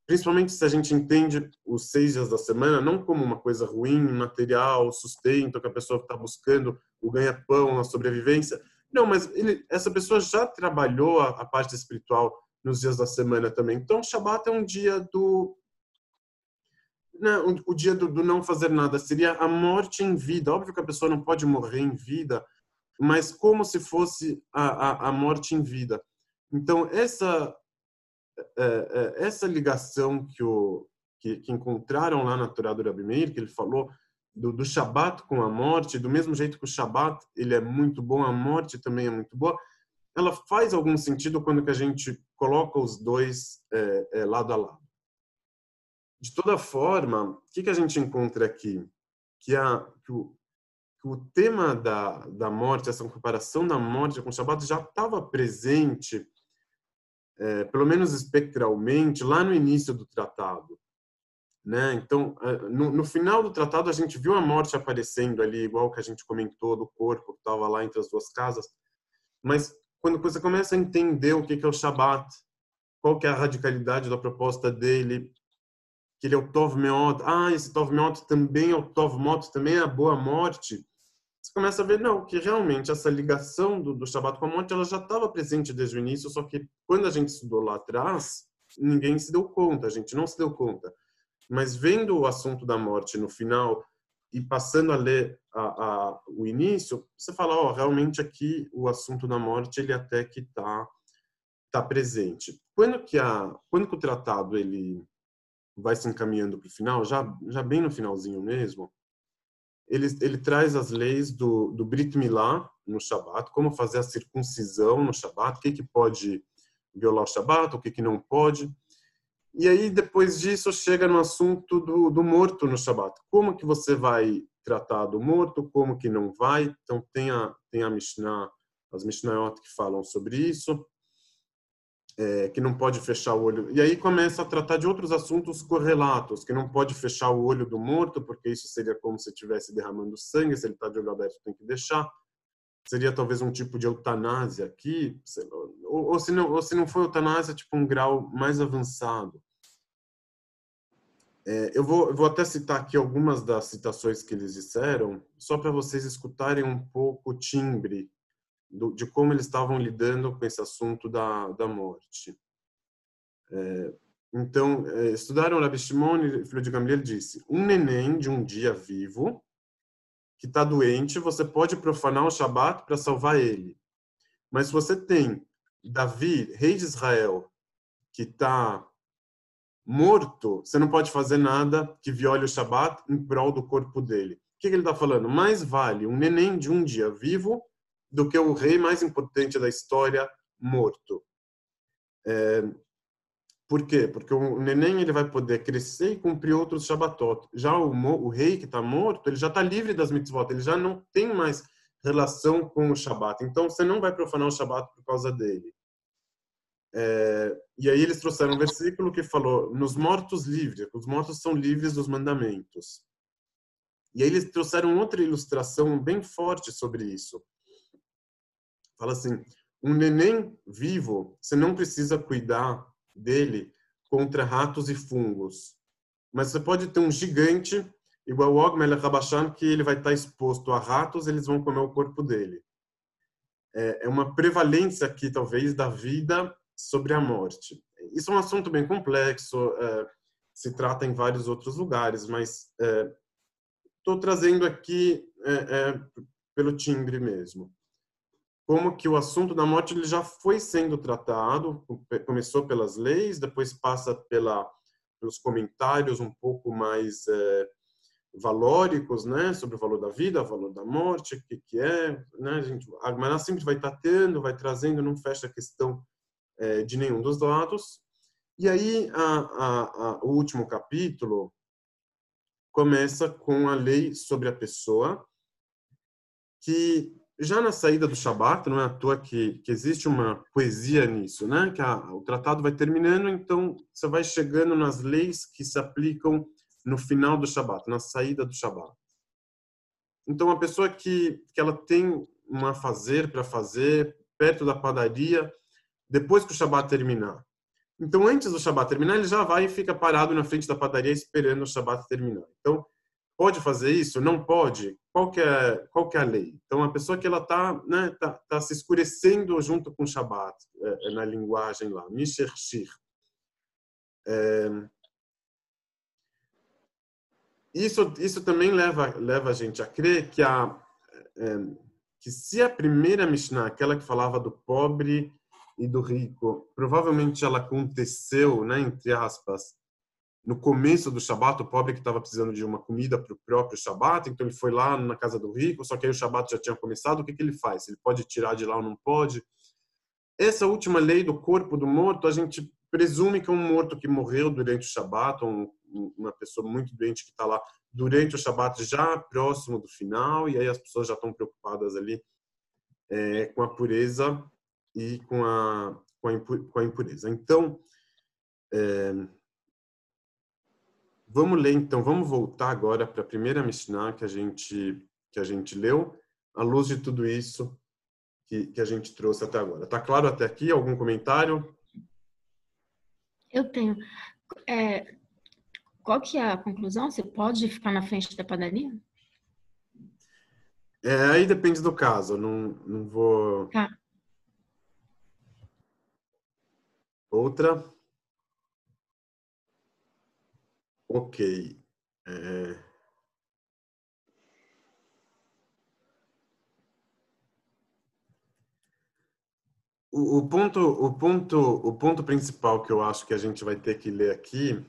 principalmente se a gente entende os seis dias da semana não como uma coisa ruim, material, sustento, que a pessoa está buscando o ganha-pão, a sobrevivência. Não, mas ele, essa pessoa já trabalhou a, a, parte espiritual nos dias da semana também. Então, Shabat é um dia do. Né, o, o dia do, do não fazer nada seria a morte em vida. Óbvio que a pessoa não pode morrer em vida, mas como se fosse a, a, a morte em vida. Então, essa é, é, essa ligação que, o, que, que, encontraram lá na Torá do Rabi Meir, que ele falou do, do Shabat com a morte, do mesmo jeito que o Shabat ele é muito bom, a morte também é muito boa, ela faz algum sentido quando que a gente coloca os dois é, é, lado a lado. De toda forma, o que, que a gente encontra aqui? Que, a, que, o, que o tema da, da morte, essa comparação da morte com o Shabat já estava presente é, pelo menos espectralmente, lá no início do tratado. Né? Então, é, no, no, final do tratado, a gente viu a morte aparecendo ali, igual que a gente comentou do corpo que estava lá entre as duas casas. Mas quando você começa a entender o que é o Shabat, qual que é a radicalidade da proposta dele, que ele é o Tov Meot, ah, esse Tov Meot também é o Tov Mot, também é a boa morte, você começa a ver, não, que realmente essa ligação do, do Shabbat com a morte, ela já estava presente desde o início, só que quando a gente estudou lá atrás, ninguém se deu conta, a gente não se deu conta. Mas vendo o assunto da morte no final e passando a ler a, a, o início, você fala, ó, oh, realmente aqui o assunto da morte, ele até que está tá presente. Quando que, a, quando que o tratado ele vai se encaminhando para o final, já, já bem no finalzinho mesmo, ele, ele traz as leis do, do Brit Milá no Shabat, como fazer a circuncisão no Shabat, o que, que pode violar o Shabat, o que, que não pode. E aí, depois disso, chega no assunto do, do morto no Shabat. Como que você vai tratar do morto, como que não vai. Então, tem a, tem a Mishnah, as Mishnayot que falam sobre isso é, que não pode fechar o olho. E aí começa a tratar de outros assuntos correlatos, que não pode fechar o olho do morto, porque isso seria como se estivesse derramando sangue, se ele está de olho aberto tem que deixar. Seria talvez um tipo de eutanásia aqui, ou, ou, se não, ou se não for eutanásia, tipo um grau mais avançado. É, eu, vou, eu vou até citar aqui algumas das citações que eles disseram, só para vocês escutarem um pouco o timbre do, de como eles estavam lidando com esse assunto da, da morte. É, então, é, estudaram Rabi Shimon, filho de Gamliel, disse, um neném de um dia vivo, que está doente, você pode profanar o Shabat para salvar ele. Mas se você tem Davi, rei de Israel, que está morto, você não pode fazer nada que viole o Shabat em prol do corpo dele. O que, que ele está falando? Mais vale um neném de um dia vivo do que o rei mais importante da história morto. É, por quê? Porque o neném ele vai poder crescer e cumprir outros Shabbatot. Já o, o rei que está morto, ele já está livre das mitzvot, ele já não tem mais relação com o Shabat. Então você não vai profanar o Shabat por causa dele. É, e aí eles trouxeram um versículo que falou: nos mortos livres, os mortos são livres dos mandamentos. E aí eles trouxeram outra ilustração bem forte sobre isso. Fala assim: um neném vivo, você não precisa cuidar dele contra ratos e fungos. mas você pode ter um gigante igual o Og Melech Habasham, que ele vai estar exposto a ratos, eles vão comer o corpo dele. É, é uma prevalência aqui, talvez, da vida sobre a morte. Isso é um assunto bem complexo, é, se trata em vários outros lugares, mas estou é, trazendo aqui é, é, pelo timbre mesmo. Como que o assunto da morte ele já foi sendo tratado, começou pelas leis, depois passa pela, pelos comentários um pouco mais é, valóricos, né, sobre o valor da vida, o valor da morte, o que, que é, né, a gente, a sempre vai tratando, vai trazendo, não fecha a questão é, de nenhum dos lados. E aí, a, a, o último capítulo começa com a lei sobre a pessoa, que já na saída do Shabat, não é à toa que, que existe uma poesia nisso, né? Que o tratado vai terminando, então você vai chegando nas leis que se aplicam no final do Shabat, na saída do Shabat. Então, a pessoa que, que ela tem uma fazer para fazer perto da padaria, depois que o Shabat terminar. Então, antes do Shabat terminar, ele já vai e fica parado na frente da padaria esperando o Shabat terminar. Então, pode fazer isso? Não pode? Qual que é, qual que é a lei? Então, a pessoa que ela está né, tá, tá se escurecendo junto com o Shabat, é, é na linguagem lá, Misher Shir. É, isso, isso também leva, leva a gente a crer que, a, é, que se a primeira Mishnah, aquela que falava do pobre e do rico, provavelmente ela aconteceu, né, entre aspas, no começo do Shabat, o pobre que estava precisando de uma comida para o próprio Shabat, então ele foi lá na casa do rico, só que aí o Shabat já tinha começado, o que, que ele faz? Ele pode tirar de lá ou não pode? Essa última lei do corpo do morto, a gente presume que é um morto que morreu durante o Shabat, ou uma pessoa muito doente que está lá durante o Shabat, já próximo do final, e aí as pessoas já estão preocupadas ali é, com a pureza e com a, com a, impureza. Então, é, vamos ler então, vamos voltar agora para a primeira Mishnah que a gente que a gente leu, à luz de tudo isso que, que a gente trouxe até agora. Tá claro até aqui? Algum comentário? Eu tenho. É, qual que é a conclusão? Você pode ficar na frente da padaria? É, aí depende do caso. Não, não vou. Tá. Outra. Ok. É... O, o, ponto, o, ponto, o ponto principal que eu acho que a gente vai ter que ler aqui,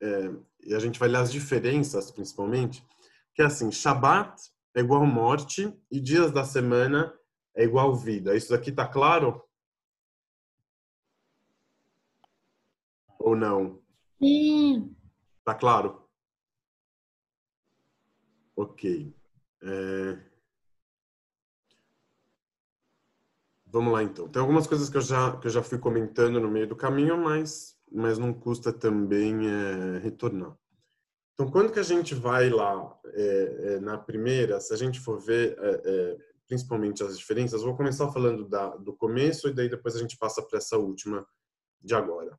é, e a gente vai ler as diferenças principalmente, que é assim, Shabat é igual morte e dias da semana é igual vida. Isso aqui tá claro? Ou não? Sim. Tá claro? Ok. É... Vamos lá então. Tem algumas coisas que eu já que eu já fui comentando no meio do caminho, mas mas não custa também é, retornar. Então, quando que a gente vai lá é, é, na primeira, se a gente for ver é, é, principalmente as diferenças, vou começar falando da, do começo e daí depois a gente passa para essa última de agora.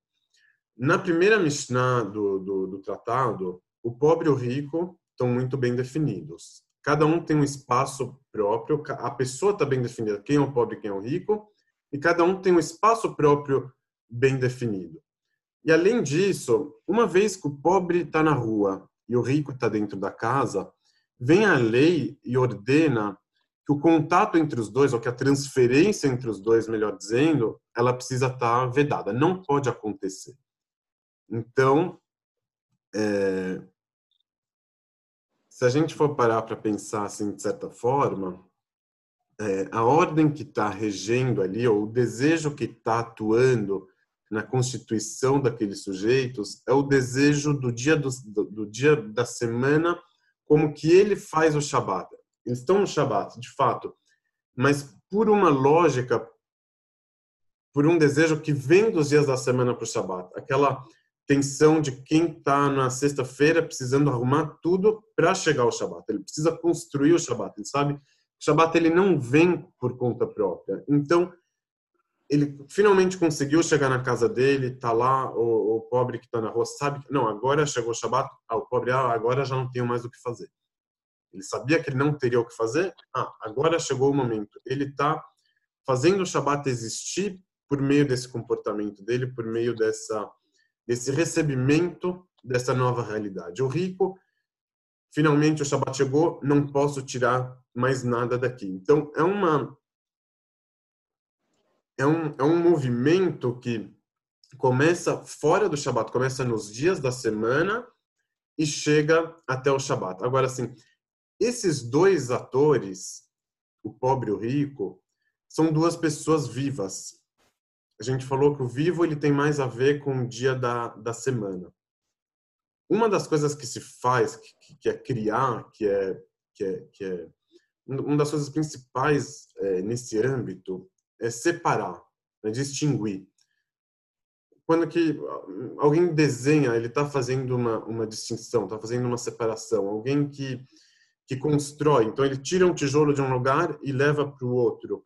Na primeira Mishnah do, do, do tratado, o pobre e o rico estão muito bem definidos. Cada um tem um espaço próprio, a pessoa está bem definida, quem é o pobre e quem é o rico, e cada um tem um espaço próprio bem definido. E além disso, uma vez que o pobre está na rua e o rico está dentro da casa, vem a lei e ordena que o contato entre os dois, ou que a transferência entre os dois, melhor dizendo, ela precisa estar tá vedada, não pode acontecer. Então, é, se a gente for parar para pensar assim, de certa forma, é, a ordem que está regendo ali, ou o desejo que está atuando na constituição daqueles sujeitos, é o desejo do dia, do, do dia da semana, como que ele faz o Shabat. Eles estão no Shabat, de fato, mas por uma lógica, por um desejo que vem dos dias da semana para o Shabat. Aquela tensão de quem está na sexta-feira precisando arrumar tudo para chegar ao Shabat. Ele precisa construir o Shabat. Ele sabe que o Shabat ele não vem por conta própria. Então, ele finalmente conseguiu chegar na casa dele, tá lá o, o pobre que está na rua, sabe, não, agora chegou o Shabat, ah, o pobre, ah, agora já não tenho mais o que fazer. Ele sabia que ele não teria o que fazer, ah, agora chegou o momento. Ele está fazendo o Shabat existir por meio desse comportamento dele, por meio dessa desse recebimento dessa nova realidade. O rico, finalmente o Shabat chegou, não posso tirar mais nada daqui. Então, é uma é um, é um movimento que começa fora do Shabat, começa nos dias da semana e chega até o Shabat. Agora, assim, esses dois atores, o pobre e o rico, são duas pessoas vivas. A gente falou que o vivo ele tem mais a ver com o dia da, da semana. Uma das coisas que se faz, que, que é criar, que é, que é, que é uma das coisas principais é, nesse âmbito é separar, é distinguir. Quando que alguém desenha, ele está fazendo uma, uma distinção, está fazendo uma separação. Alguém que, que constrói, então ele tira um tijolo de um lugar e leva para o outro.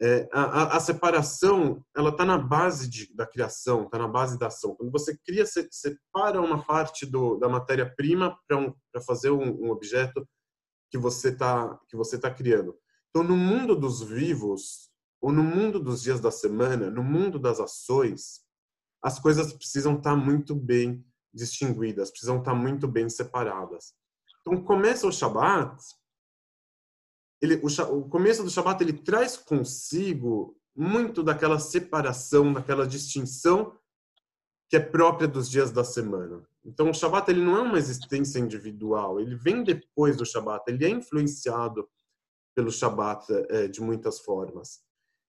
É, a, a, separação ela está na base de, da criação, está na base da ação. Quando você cria, você separa uma parte do, da matéria-prima para um, fazer um, um, objeto que você está que você tá criando. Então, no mundo dos vivos, ou no mundo dos dias da semana, no mundo das ações, as coisas precisam estar tá muito bem distinguidas, precisam estar tá muito bem separadas. Então, começa o Shabat, ele, o, o começo do Shabat ele traz consigo muito daquela separação, daquela distinção que é própria dos dias da semana. Então, o Shabat ele não é uma existência individual, ele vem depois do Shabat, ele é influenciado pelo Shabat é, de muitas formas.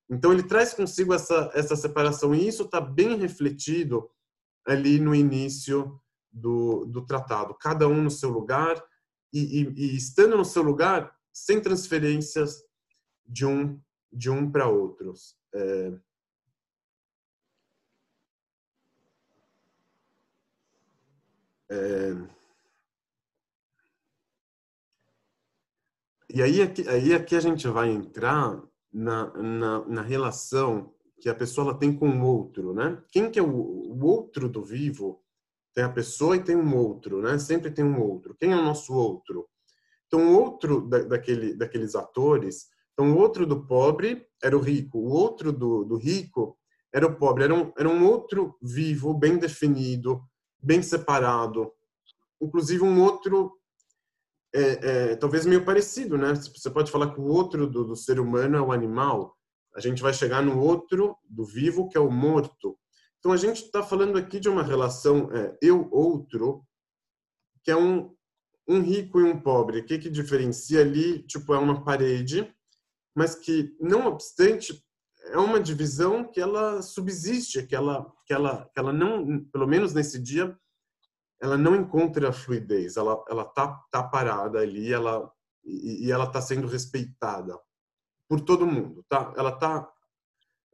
Então ele traz consigo essa essa separação e isso está bem refletido ali no início do, do tratado. Cada um no seu lugar e, e, e estando no seu lugar sem transferências de um de um para outros. É... É... E aí aqui, aí aqui a gente vai entrar na, na, na relação que a pessoa tem com o outro, né? Quem que é o, o, outro do vivo? Tem a pessoa e tem um outro, né? Sempre tem um outro. Quem é o nosso outro? Então, outro da, daquele, daqueles atores, então o outro do pobre era o rico, o outro do, do rico era o pobre, era um, era um outro vivo, bem definido, bem separado, inclusive um outro é, é, talvez meio parecido, né? Você pode falar que o outro do, do, ser humano é o animal, a gente vai chegar no outro do vivo que é o morto. Então a gente está falando aqui de uma relação é, eu-outro que é um, um rico e um pobre. O que que diferencia ali? Tipo, é uma parede, mas que não obstante é uma divisão que ela subsiste, que ela, que ela, que ela não, pelo menos nesse dia, ela não encontra fluidez, ela ela tá tá parada ali, ela e, e ela está sendo respeitada por todo mundo, tá? Ela tá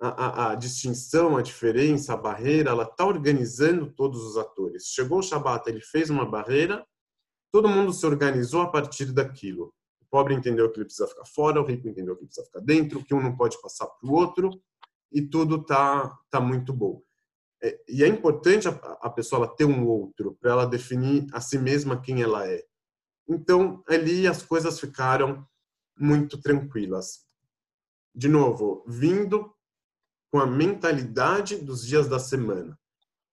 a, a, a, distinção, a diferença, a barreira, ela está organizando todos os atores. Chegou o Shabat, ele fez uma barreira, todo mundo se organizou a partir daquilo. O pobre entendeu que ele precisa ficar fora, o rico entendeu que ele precisa ficar dentro, que um não pode passar para o outro, e tudo tá tá muito bom. É, e é importante a, a pessoa ter um outro para ela definir a si mesma quem ela é. Então, ali as coisas ficaram muito tranquilas. De novo, vindo com a mentalidade dos dias da semana,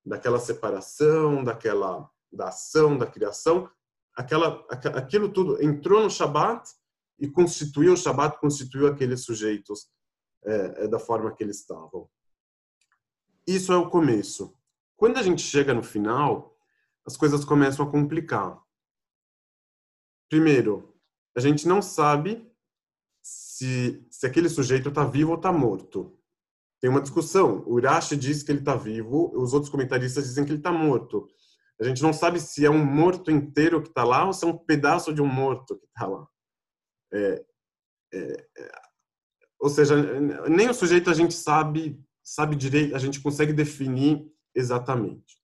daquela separação, daquela da ação, da criação, aquela aquilo tudo entrou no Shabat e constituiu o Shabat, constituiu aqueles sujeitos é, é da forma que eles estavam. Isso é o começo. Quando a gente chega no final, as coisas começam a complicar. Primeiro, a gente não sabe se, se aquele sujeito está vivo ou está morto. Tem uma discussão. O Urashi diz que ele está vivo, os outros comentaristas dizem que ele está morto. A gente não sabe se é um morto inteiro que está lá ou se é um pedaço de um morto que está lá. É, é, é, ou seja, nem o sujeito a gente sabe sabe direito, a gente consegue definir exatamente.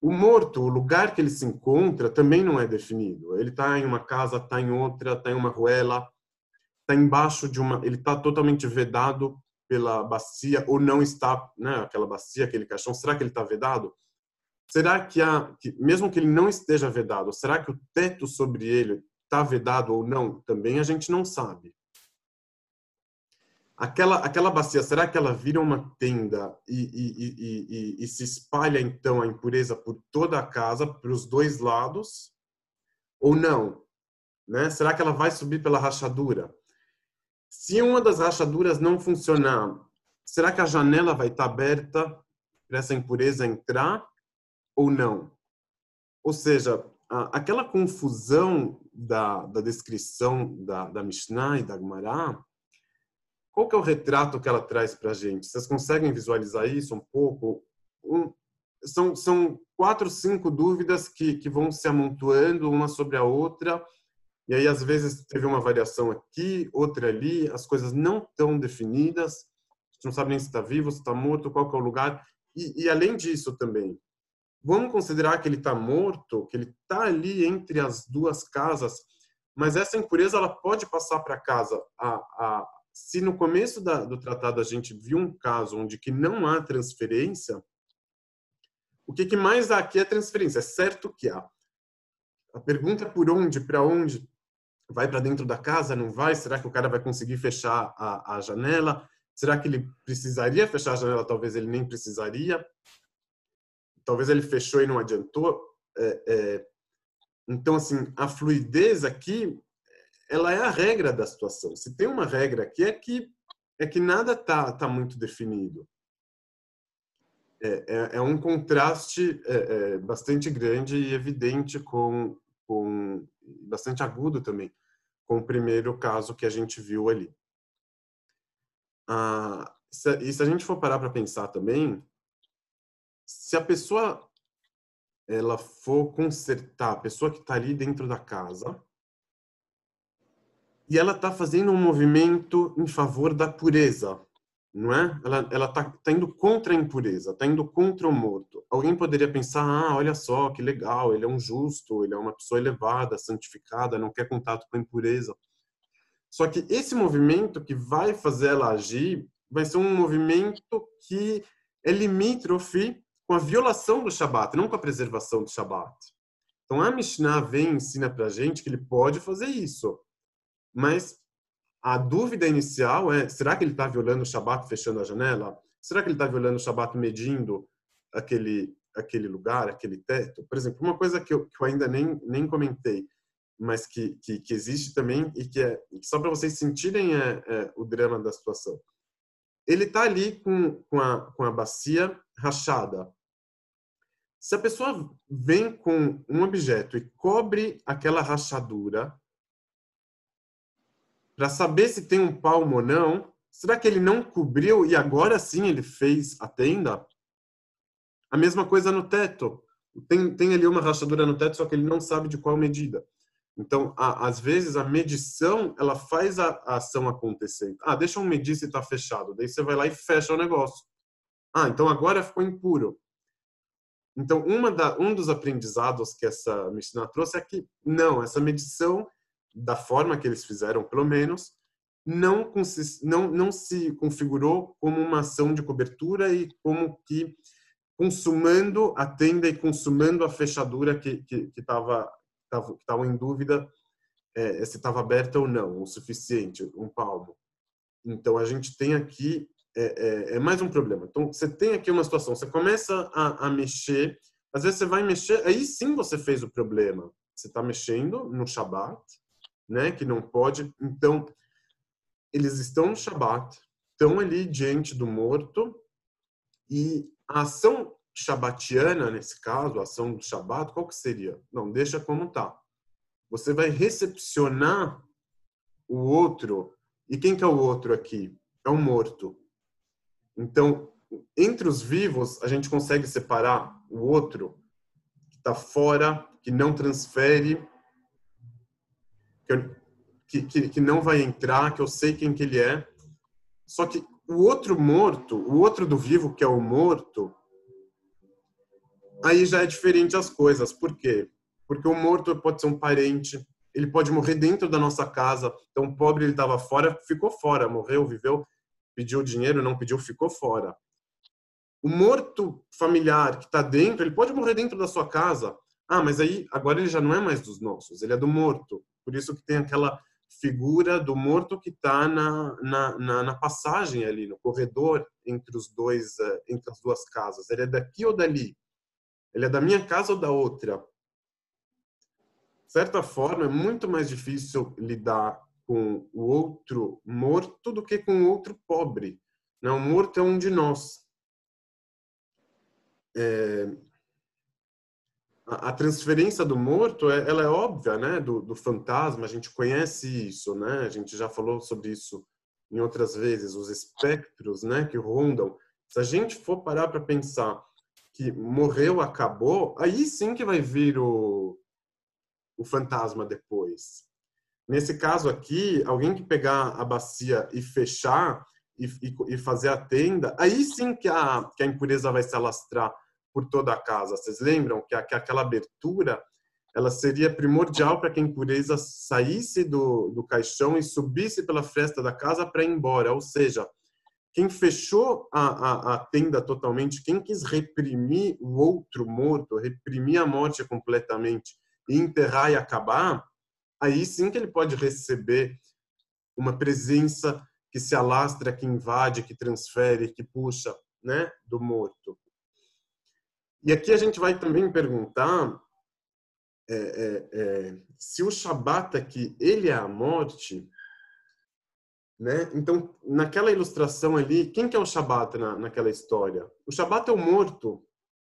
O morto, o lugar que ele se encontra, também não é definido. Ele está em uma casa, está em outra, está em uma ruela, está embaixo de uma. Ele está totalmente vedado pela bacia ou não está, né, aquela bacia, aquele caixão, será que ele está vedado? Será que, há, que mesmo que ele não esteja vedado, será que o teto sobre ele está vedado ou não? Também a gente não sabe. Aquela, aquela bacia, será que ela vira uma tenda e, e, e, e, se espalha então a impureza por toda a casa, para os dois lados? Ou não? Né? Será que ela vai subir pela rachadura? Se uma das rachaduras não funcionar, será que a janela vai estar aberta para essa impureza entrar ou não? Ou seja, aquela confusão da, da descrição da, da Mishnah e da Gemara, qual que é o retrato que ela traz para a gente? Vocês conseguem visualizar isso um pouco? Um, são, são quatro, cinco dúvidas que, que vão se amontoando uma sobre a outra e aí, às vezes, teve uma variação aqui, outra ali, as coisas não estão definidas, a gente não sabe nem se está vivo, se está morto, qual é o lugar. E, e, além disso também, vamos considerar que ele está morto, que ele está ali entre as duas casas, mas essa impureza ela pode passar para casa. A, a, se no começo da, do tratado a gente viu um caso onde que não há transferência, o que, que mais há aqui é transferência. É certo que há. A pergunta é por onde, para onde, vai para dentro da casa, não vai? Será que o cara vai conseguir fechar a, a janela? Será que ele precisaria fechar a janela? Talvez ele nem precisaria. Talvez ele fechou e não adiantou. É, é... Então, assim, a fluidez aqui, ela é a regra da situação. Se tem uma regra aqui, é que, é que nada tá, tá muito definido. É, é, é um contraste é, é, bastante grande e evidente com, com bastante agudo também com o primeiro caso que a gente viu ali. Ah, e se a gente for parar para pensar também, se a pessoa ela for consertar, a pessoa que está ali dentro da casa, e ela está fazendo um movimento em favor da pureza, não é? Ela está tá indo contra a impureza, está indo contra o morto. Alguém poderia pensar, ah, olha só, que legal, ele é um justo, ele é uma pessoa elevada, santificada, não quer contato com a impureza. Só que esse movimento que vai fazer ela agir vai ser um movimento que é limítrofe com a violação do Shabat, não com a preservação do Shabat. Então a Mishnah vem e ensina para a gente que ele pode fazer isso, mas a dúvida inicial é: será que ele está violando o Shabat fechando a janela? Será que ele está violando o Shabat medindo aquele, aquele lugar, aquele teto? Por exemplo, uma coisa que eu, que eu ainda nem, nem comentei, mas que, que, que existe também e que é só para vocês sentirem é, é, o drama da situação. Ele está ali com, com, a, com a bacia rachada. Se a pessoa vem com um objeto e cobre aquela rachadura, para saber se tem um palmo ou não. Será que ele não cobriu e agora sim ele fez a tenda? A mesma coisa no teto. Tem, tem ali uma rachadura no teto, só que ele não sabe de qual medida. Então, a, às vezes, a medição, ela faz a, a, ação acontecer. Ah, deixa eu medir se está fechado. Daí você vai lá e fecha o negócio. Ah, então agora ficou impuro. Então, da, um dos aprendizados que essa Mishnah trouxe é que, não, essa medição da forma que eles fizeram, pelo menos, não, não, não se configurou como uma ação de cobertura e como que consumando a tenda e consumando a fechadura que estava que estava em dúvida é, se estava aberta ou não, o suficiente, um palmo. Então, a gente tem aqui, é, é, é, mais um problema. Então, você tem aqui uma situação, você começa a, a mexer, às vezes você vai mexer, aí sim você fez o problema. Você está mexendo no Shabat, né, que não pode. Então, eles estão no Shabat, estão ali diante do morto, e a ação shabatiana, nesse caso, a ação do Shabat, qual que seria? Não, deixa como tá. Você vai recepcionar o outro, e quem que é o outro aqui? É o morto. Então, entre os vivos, a gente consegue separar o outro que está fora, que não transfere que, que, que não vai entrar, que eu sei quem que ele é. Só que o outro morto, o outro do vivo, que é o morto, aí já é diferente as coisas. Por quê? Porque o morto pode ser um parente, ele pode morrer dentro da nossa casa. Então, o pobre ele estava fora, ficou fora, morreu, viveu. Pediu dinheiro, não pediu, ficou fora. O morto familiar que está dentro, ele pode morrer dentro da sua casa. Ah, mas aí agora ele já não é mais dos nossos, ele é do morto. Por isso que tem aquela figura do morto que está na, na, na, na, passagem ali, no corredor entre os dois, eh, entre as duas casas. Ele é daqui ou dali? Ele é da minha casa ou da outra? De certa forma, é muito mais difícil lidar com o outro morto do que com o outro pobre. Não, o morto é um de nós. É, a, transferência do morto, é, ela é óbvia, né? Do, do, fantasma, a gente conhece isso, né? A gente já falou sobre isso em outras vezes, os espectros, né? Que rondam. Se a gente for parar para pensar que morreu, acabou, aí sim que vai vir o, o fantasma depois. Nesse caso aqui, alguém que pegar a bacia e fechar e, e, e, fazer a tenda, aí sim que a, que a impureza vai se alastrar por toda a casa. Vocês lembram que, a, que aquela abertura ela seria primordial para que a impureza saísse do, do caixão e subisse pela fresta da casa para ir embora. Ou seja, quem fechou a, a, a, tenda totalmente, quem quis reprimir o outro morto, reprimir a morte completamente e enterrar e acabar, aí sim que ele pode receber uma presença que se alastra, que invade, que transfere, que puxa, né, do morto. E aqui a gente vai também perguntar é, é, é, se o Shabat aqui ele é a morte, né? Então naquela ilustração ali, quem que é o Shabat na, naquela história? O Shabat é o morto,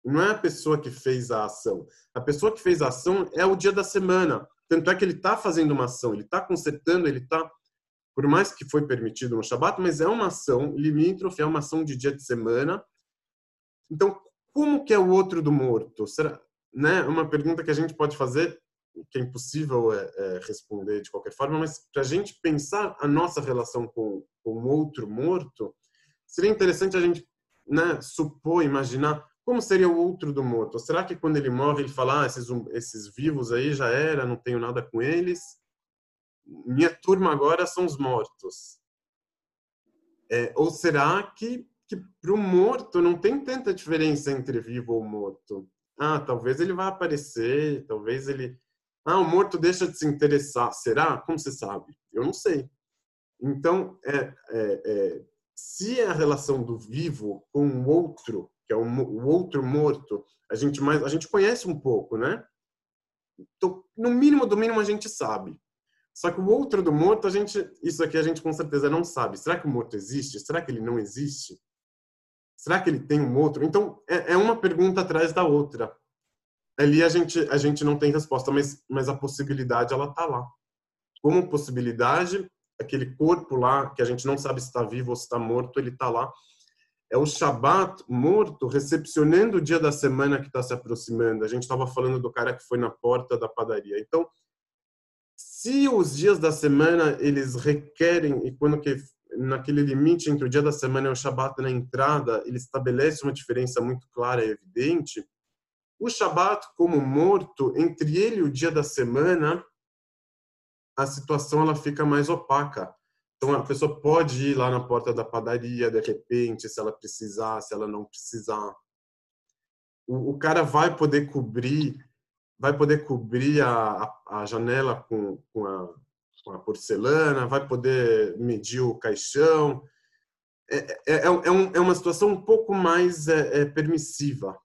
não é a pessoa que fez a ação. A pessoa que fez a ação é o dia da semana. Tanto é que ele está fazendo uma ação, ele está consertando, ele está, por mais que foi permitido no Shabat, mas é uma ação limítrofe, é uma ação de dia de semana. Então, como que é o outro do morto? Será, né? Uma pergunta que a gente pode fazer, que é impossível é, é responder de qualquer forma, mas para a gente pensar a nossa relação com, com o outro morto, seria interessante a gente né, supor, imaginar como seria o outro do morto? Será que quando ele morre ele fala, ah, esses, esses vivos aí já era, não tenho nada com eles? Minha turma agora são os mortos. É, ou será que, que para o morto não tem tanta diferença entre vivo ou morto? Ah, talvez ele vá aparecer, talvez ele... Ah, o morto deixa de se interessar. Será? Como você sabe? Eu não sei. Então, é, é, é, se a relação do vivo com o outro é o, o outro morto, a gente mais a gente conhece um pouco, né? Então, no mínimo do mínimo a gente sabe. Só que o outro do morto, a gente, isso aqui a gente com certeza não sabe. Será que o morto existe? Será que ele não existe? Será que ele tem um outro? Então, é, é uma pergunta atrás da outra. Ali a gente, a gente não tem resposta, mas, mas a possibilidade, ela está lá. Como possibilidade, aquele corpo lá, que a gente não sabe se está vivo ou se está morto, ele está lá é o Shabat morto recepcionando o dia da semana que está se aproximando. A gente estava falando do cara que foi na porta da padaria. Então, se os dias da semana eles requerem e quando que naquele limite entre o dia da semana e o Shabat na entrada, ele estabelece uma diferença muito clara e evidente. O Shabat como morto entre ele e o dia da semana, a situação ela fica mais opaca então, a pessoa pode ir lá na porta da padaria, de repente, se ela precisar, se ela não precisar. O, o cara vai poder cobrir, vai poder cobrir a, a, a janela com, com, a, com a porcelana, vai poder medir o caixão. É, é, é, é, um, é uma situação um pouco mais é, é permissiva,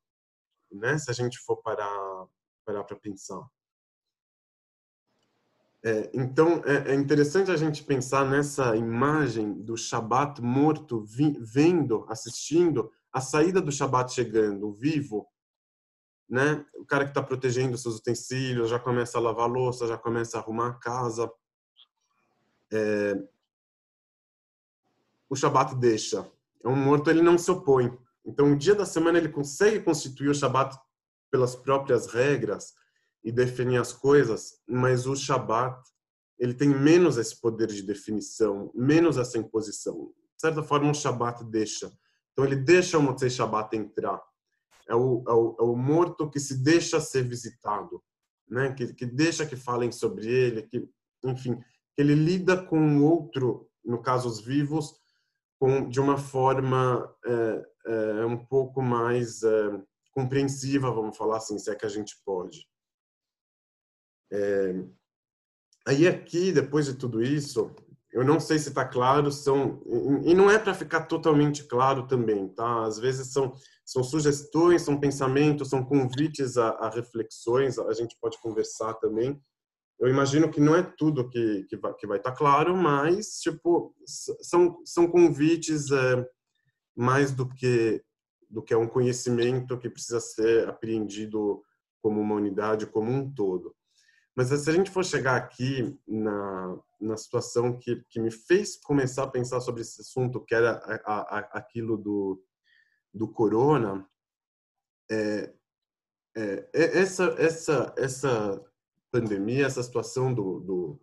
né? Se a gente for parar para pensar. É, então, é, é, interessante a gente pensar nessa imagem do Shabat morto, vi, vendo, assistindo a saída do Shabat chegando, vivo, né? O cara que está protegendo seus utensílios, já começa a lavar louça, já começa a arrumar a casa. É, o Shabat deixa. É um morto, ele não se opõe. Então, o dia da semana ele consegue constituir o Shabat pelas próprias regras, e definir as coisas, mas o Shabat ele tem menos esse poder de definição, menos essa imposição. De certa forma, o Shabat deixa. Então, ele deixa o Motzei Shabat entrar. É o, é o, é o morto que se deixa ser visitado, né? que, que deixa que falem sobre ele, que, enfim, ele lida com o outro, no caso os vivos, com, de uma forma é, é, um pouco mais é, compreensiva, vamos falar assim, se é que a gente pode. É, aí aqui, depois de tudo isso, eu não sei se está claro, são e não é para ficar totalmente claro também, tá? Às vezes são são sugestões, são pensamentos, são convites a, a reflexões. A gente pode conversar também. Eu imagino que não é tudo que que vai que vai estar tá claro, mas tipo são são convites é, mais do que do que é um conhecimento que precisa ser apreendido como uma unidade, como um todo. Mas se a gente for chegar aqui na, na situação que, que me fez começar a pensar sobre esse assunto, que era a, a, aquilo do, do corona, é, é, é, essa, essa, essa pandemia, essa situação do, do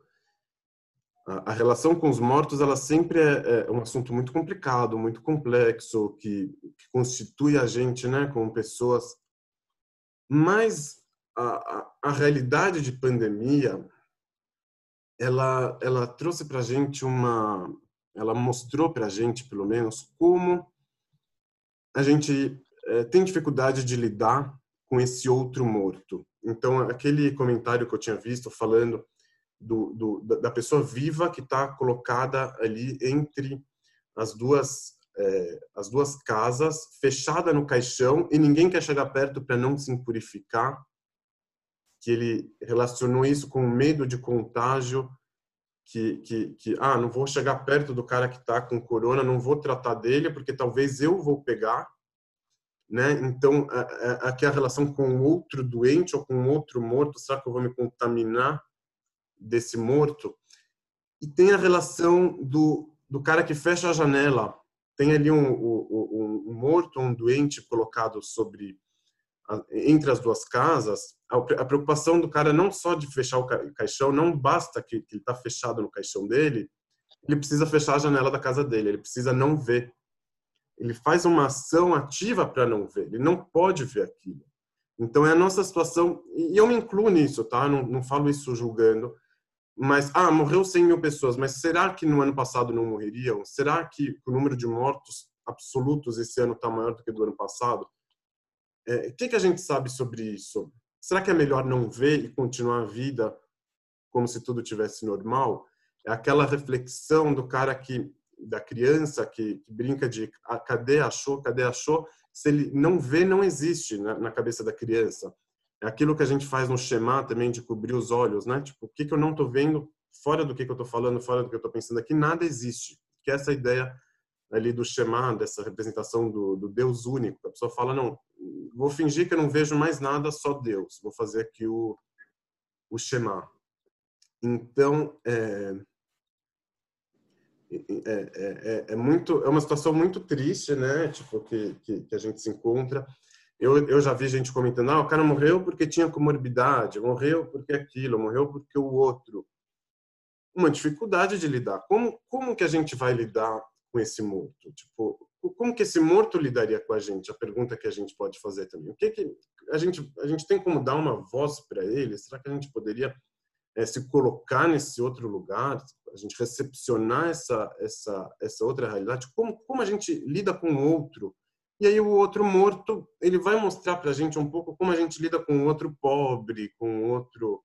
a, relação com os mortos, ela sempre é, é, um assunto muito complicado, muito complexo, que, que constitui a gente, né, como pessoas. Mas a, a, realidade de pandemia ela ela trouxe para gente uma ela mostrou para gente pelo menos como a gente é, tem dificuldade de lidar com esse outro morto. Então aquele comentário que eu tinha visto falando do, do da pessoa viva que está colocada ali entre as duas é, as duas casas fechada no caixão e ninguém quer chegar perto para não se impurificar que ele relacionou isso com o medo de contágio, que, que, que ah, não vou chegar perto do cara que está com corona, não vou tratar dele, porque talvez eu vou pegar, né? Então, aqui a, a, a relação com outro doente ou com outro morto, será que eu vou me contaminar desse morto? E tem a relação do, do cara que fecha a janela, tem ali um, um, um morto, um doente colocado sobre entre as duas casas, a preocupação do cara não só de fechar o caixão, não basta que, ele está fechado no caixão dele, ele precisa fechar a janela da casa dele, ele precisa não ver. Ele faz uma ação ativa para não ver, ele não pode ver aquilo. Então é a nossa situação, e eu me incluo nisso, tá? Não, não falo isso julgando, mas, ah, morreu 100 mil pessoas, mas será que no ano passado não morreriam? Será que o número de mortos absolutos esse ano está maior do que do ano passado? É, o que, que a gente sabe sobre isso? Será que é melhor não ver e continuar a vida como se tudo tivesse normal? É aquela reflexão do cara que da criança que, que brinca de ah, cadê achou, cadê achou? Se ele não vê, não existe na, na cabeça da criança. É aquilo que a gente faz no Shema também de cobrir os olhos, né? Tipo, o que, que eu não estou vendo fora do que, que eu estou falando, fora do que eu estou pensando aqui, nada existe. Que é essa ideia ali do Shema, dessa representação do, do Deus único. A pessoa fala, não, vou fingir que eu não vejo mais nada, só Deus. Vou fazer aqui o, o Shema. Então, é, é, é, é, muito, é uma situação muito triste, né? Tipo, que, que, que, a gente se encontra. Eu, eu já vi gente comentando, ah, o cara morreu porque tinha comorbidade, morreu porque aquilo, morreu porque o outro. Uma dificuldade de lidar. Como, como que a gente vai lidar com esse morto? Tipo, como que esse morto lidaria com a gente? A pergunta que a gente pode fazer também. O que que a gente a gente tem como dar uma voz para ele? Será que a gente poderia é, se colocar nesse outro lugar? A gente recepcionar essa essa essa outra realidade? Como como a gente lida com o outro? E aí o outro morto ele vai mostrar para a gente um pouco como a gente lida com o outro pobre, com o outro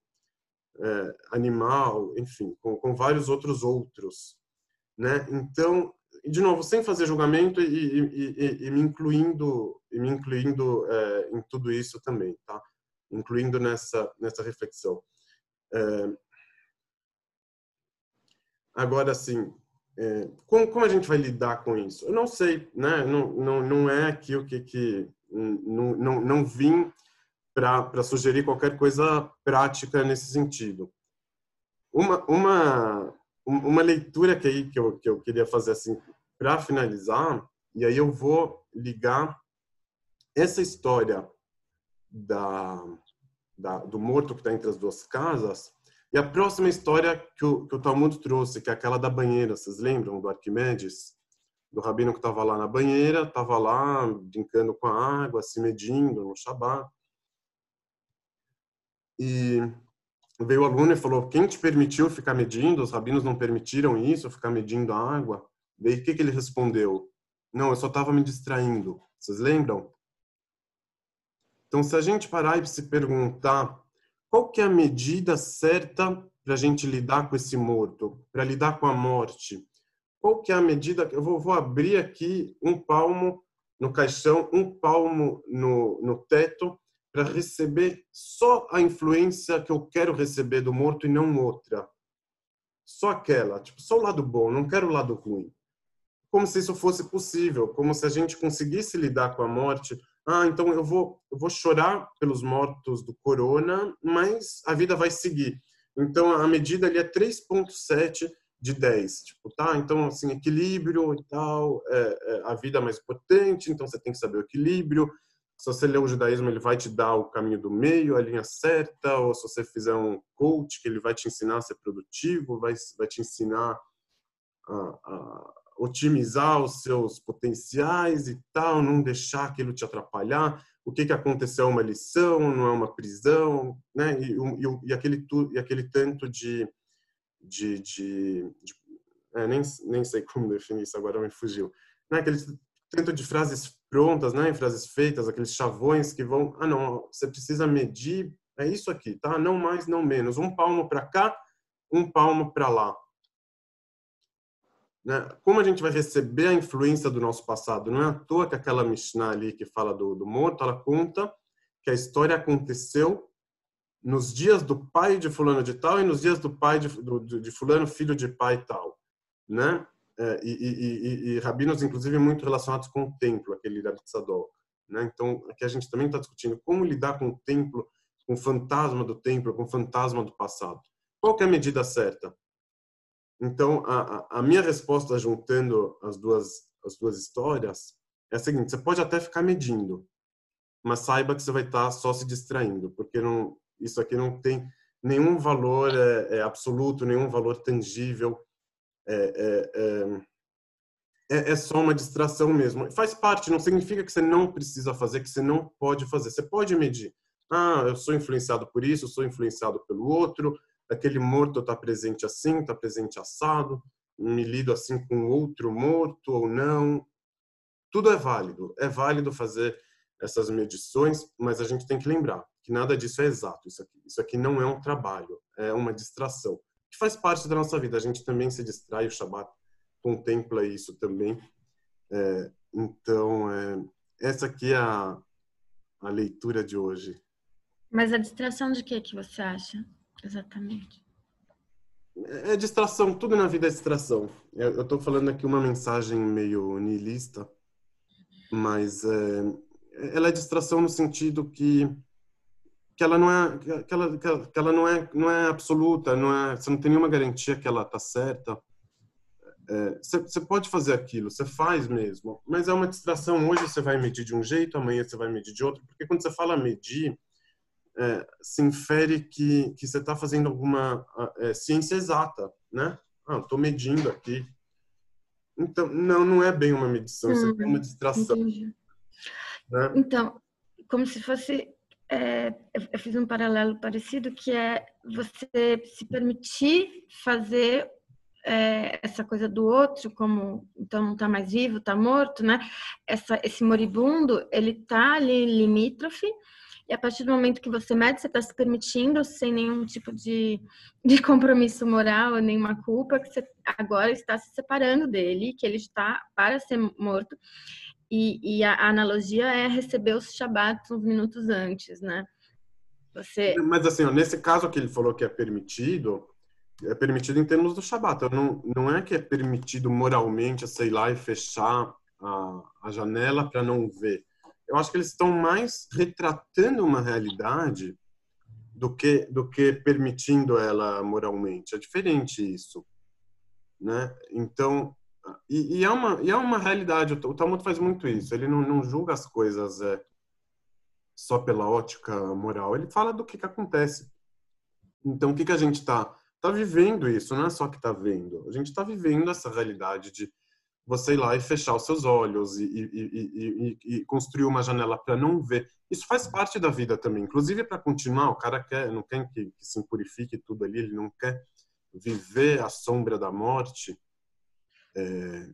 é, animal, enfim, com, com vários outros outros, né? Então de novo, sem fazer julgamento e, e, e, e me incluindo, e me incluindo é, em tudo isso também, tá? Incluindo nessa, nessa reflexão. É, agora, assim, é, como, como a gente vai lidar com isso? Eu não sei, né? Não, não, não é aqui o que... que não, não, não vim para sugerir qualquer coisa prática nesse sentido. Uma, uma, uma leitura que, aí, que, eu, que eu queria fazer assim para finalizar, e aí eu vou ligar essa história da, da do morto que está entre as duas casas e a próxima história que o, que o Talmud trouxe, que é aquela da banheira, vocês lembram do Arquimedes? Do rabino que estava lá na banheira, estava lá brincando com a água, se medindo no Shabat. E veio o aluno e falou: Quem te permitiu ficar medindo? Os rabinos não permitiram isso, ficar medindo a água. Daí o que, que ele respondeu? Não, eu só estava me distraindo. Vocês lembram? Então, se a gente parar e se perguntar qual que é a medida certa para a gente lidar com esse morto, para lidar com a morte, qual que é a medida? Eu vou, vou abrir aqui um palmo no caixão, um palmo no, no teto, para receber só a influência que eu quero receber do morto e não outra. Só aquela, tipo, só o lado bom, não quero o lado ruim. Como se isso fosse possível, como se a gente conseguisse lidar com a morte. Ah, então eu vou, eu vou chorar pelos mortos do corona, mas a vida vai seguir. Então a medida ali é 3.7 de 10. Tipo, tá? Então, assim, equilíbrio e tal, é, é, a vida é mais potente, então você tem que saber o equilíbrio se você ler o judaísmo, ele vai te dar o caminho do meio, a linha certa, ou se você fizer um coach, que ele vai te ensinar a ser produtivo, vai, vai te ensinar a, a otimizar os seus potenciais e tal, não deixar aquilo te atrapalhar. O que, que aconteceu é uma lição, não é uma prisão, né? E, e, e aquele, e aquele tanto de. de, de, de é, nem, nem sei como definir isso, agora me fugiu. Né? Aquele tanto de frases prontas, né, frases feitas, aqueles chavões que vão, ah não, você precisa medir, é isso aqui, tá? Não mais, não menos, um palmo para cá, um palmo para lá. Né? Como a gente vai receber a influência do nosso passado? Não é à toa que aquela Mishnah ali que fala do, do morto, ela conta que a história aconteceu nos dias do pai de fulano de tal e nos dias do pai de, do, de fulano, filho de pai tal, né? É, e, e, e, e, rabinos, inclusive, muito relacionados com o templo, aquele Rabi Tzadok. Né? Então, aqui a gente também está discutindo como lidar com o templo, com o fantasma do templo, com o fantasma do passado. Qual é a medida certa? Então, a, a minha resposta, juntando as duas, as duas histórias, é a seguinte: você pode até ficar medindo, mas saiba que você vai estar tá só se distraindo, porque não, isso aqui não tem nenhum valor é, é absoluto, nenhum valor tangível é, é, é, é, é, só uma distração mesmo. Faz parte, não significa que você não precisa fazer, que você não pode fazer. Você pode medir. Ah, eu sou influenciado por isso, eu sou influenciado pelo outro, aquele morto está presente assim, está presente assado, me lido assim com outro morto ou não. Tudo é válido. É válido fazer essas medições, mas a gente tem que lembrar que nada disso é exato. Isso aqui, isso aqui não é um trabalho, é uma distração que faz parte da nossa vida. A gente também se distrai, o Shabat contempla isso também. É, então, é, essa aqui é a, a leitura de hoje. Mas a distração de que que você acha, exatamente? É, é distração, tudo na vida é distração. Eu estou falando aqui uma mensagem meio niilista, mas é, ela é distração no sentido que que ela não é que ela, que ela não é não é absoluta não é você não tem nenhuma garantia que ela tá certa. É, você, você pode fazer aquilo você faz mesmo mas é uma distração. Hoje você vai medir de um jeito amanhã você vai medir de outro porque quando você fala medir é, se infere que que você está fazendo alguma é, ciência exata né? Ah estou medindo aqui. Então não não é bem uma medição hum, é uma distração né? então como se fosse é, eu fiz um paralelo parecido que é você se permitir fazer é, essa coisa do outro, como então não está mais vivo, está morto, né? Essa, esse moribundo, ele está ali limítrofe, e a partir do momento que você mede, você está se permitindo, sem nenhum tipo de, de compromisso moral, nenhuma culpa, que você agora está se separando dele, que ele está para ser morto. E, e, a analogia é receber os Shabat uns minutos antes, né? Você... Mas assim, nesse caso que ele falou que é permitido, é permitido em termos do Shabat. Não, não é que é permitido moralmente, sei lá, e fechar a, a janela para não ver. Eu acho que eles estão mais retratando uma realidade do que do que permitindo ela moralmente. É diferente isso, né? Então e, e, é uma, e é uma realidade, o Talmud faz muito isso, ele não, não julga as coisas é, só pela ótica moral, ele fala do que, que acontece. Então, o que, que a gente está tá vivendo isso, não é só que está vendo, a gente está vivendo essa realidade de você ir lá e fechar os seus olhos e, e, e, e construir uma janela para não ver. Isso faz parte da vida também, inclusive para continuar. O cara quer, não quer que, que se purifique tudo ali, ele não quer viver a sombra da morte. É,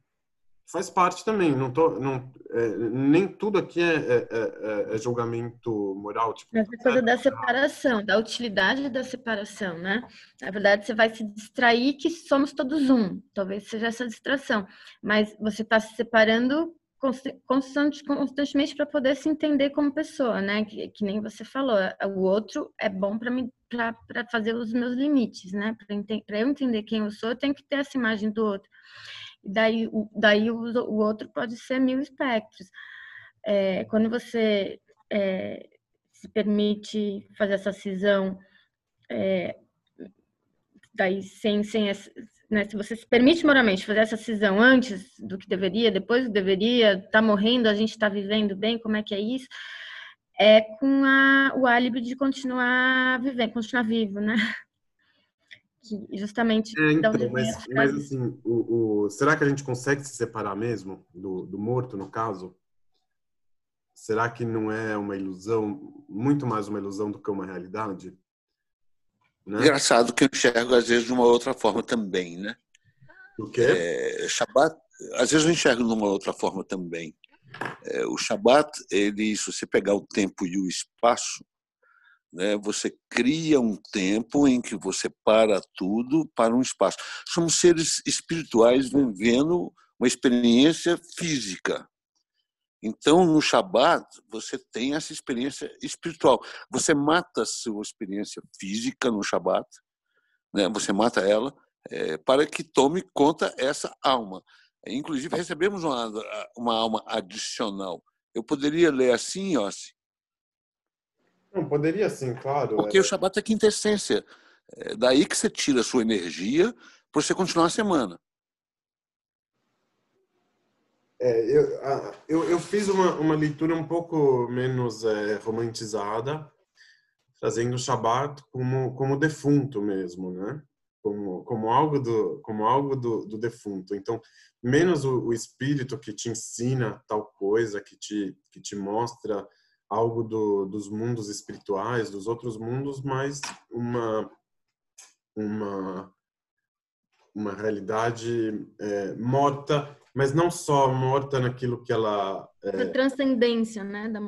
faz parte também. Não tô, não, é, nem tudo aqui é, é, é, é julgamento moral. Tipo, Essa coisa da separação, da utilidade da separação, né? Na verdade, você vai se distrair que somos todos um. Talvez seja essa distração. Mas você está se separando constante, constantemente para poder se entender como pessoa, né? Que, que nem você falou, o outro é bom para mim para fazer os meus limites, né? Para eu entender quem eu sou, eu tenho que ter essa imagem do outro. Daí, daí o, o outro pode ser mil espectros. É, quando você é, se permite fazer essa cisão, é, daí sem, sem essa, né, se você se permite moralmente fazer essa cisão antes do que deveria, depois do que deveria, tá morrendo, a gente está vivendo bem, como é que é isso? É com a, o álibi de continuar vivendo, continuar vivo, né? Que justamente é, então, mas, mas assim o, o, será que a gente consegue se separar mesmo do, do morto no caso? Será que não é uma ilusão muito mais uma ilusão do que uma realidade? Né? engraçado que eu enxergo às vezes de uma outra forma também né? O quê? É, Shabbat às vezes eu enxergo de uma outra forma também. É, o Shabat ele se você pegar o tempo e o espaço né? Você cria um tempo em que você para tudo para um espaço. Somos seres espirituais vivendo uma experiência física. Então, no Shabat, você tem essa experiência espiritual. Você mata a sua experiência física no Shabat, né? você mata ela, é, para que tome conta essa alma. Inclusive, recebemos uma, uma alma adicional. Eu poderia ler assim, ó, não, poderia sim, claro. Porque é. o Shabat é quintessência. É daí que você tira a sua energia para você continuar a semana. É, eu, eu, eu, fiz uma, uma leitura um pouco menos é, romantizada, trazendo o Shabat como, como defunto mesmo, né? Como, como algo, do, como algo do, do defunto. Então, menos o, o espírito que te ensina tal coisa, que te, que te mostra algo do, dos mundos espirituais, dos outros mundos, mas uma uma uma realidade é, morta, mas não só morta naquilo que ela é, transcendência, né, da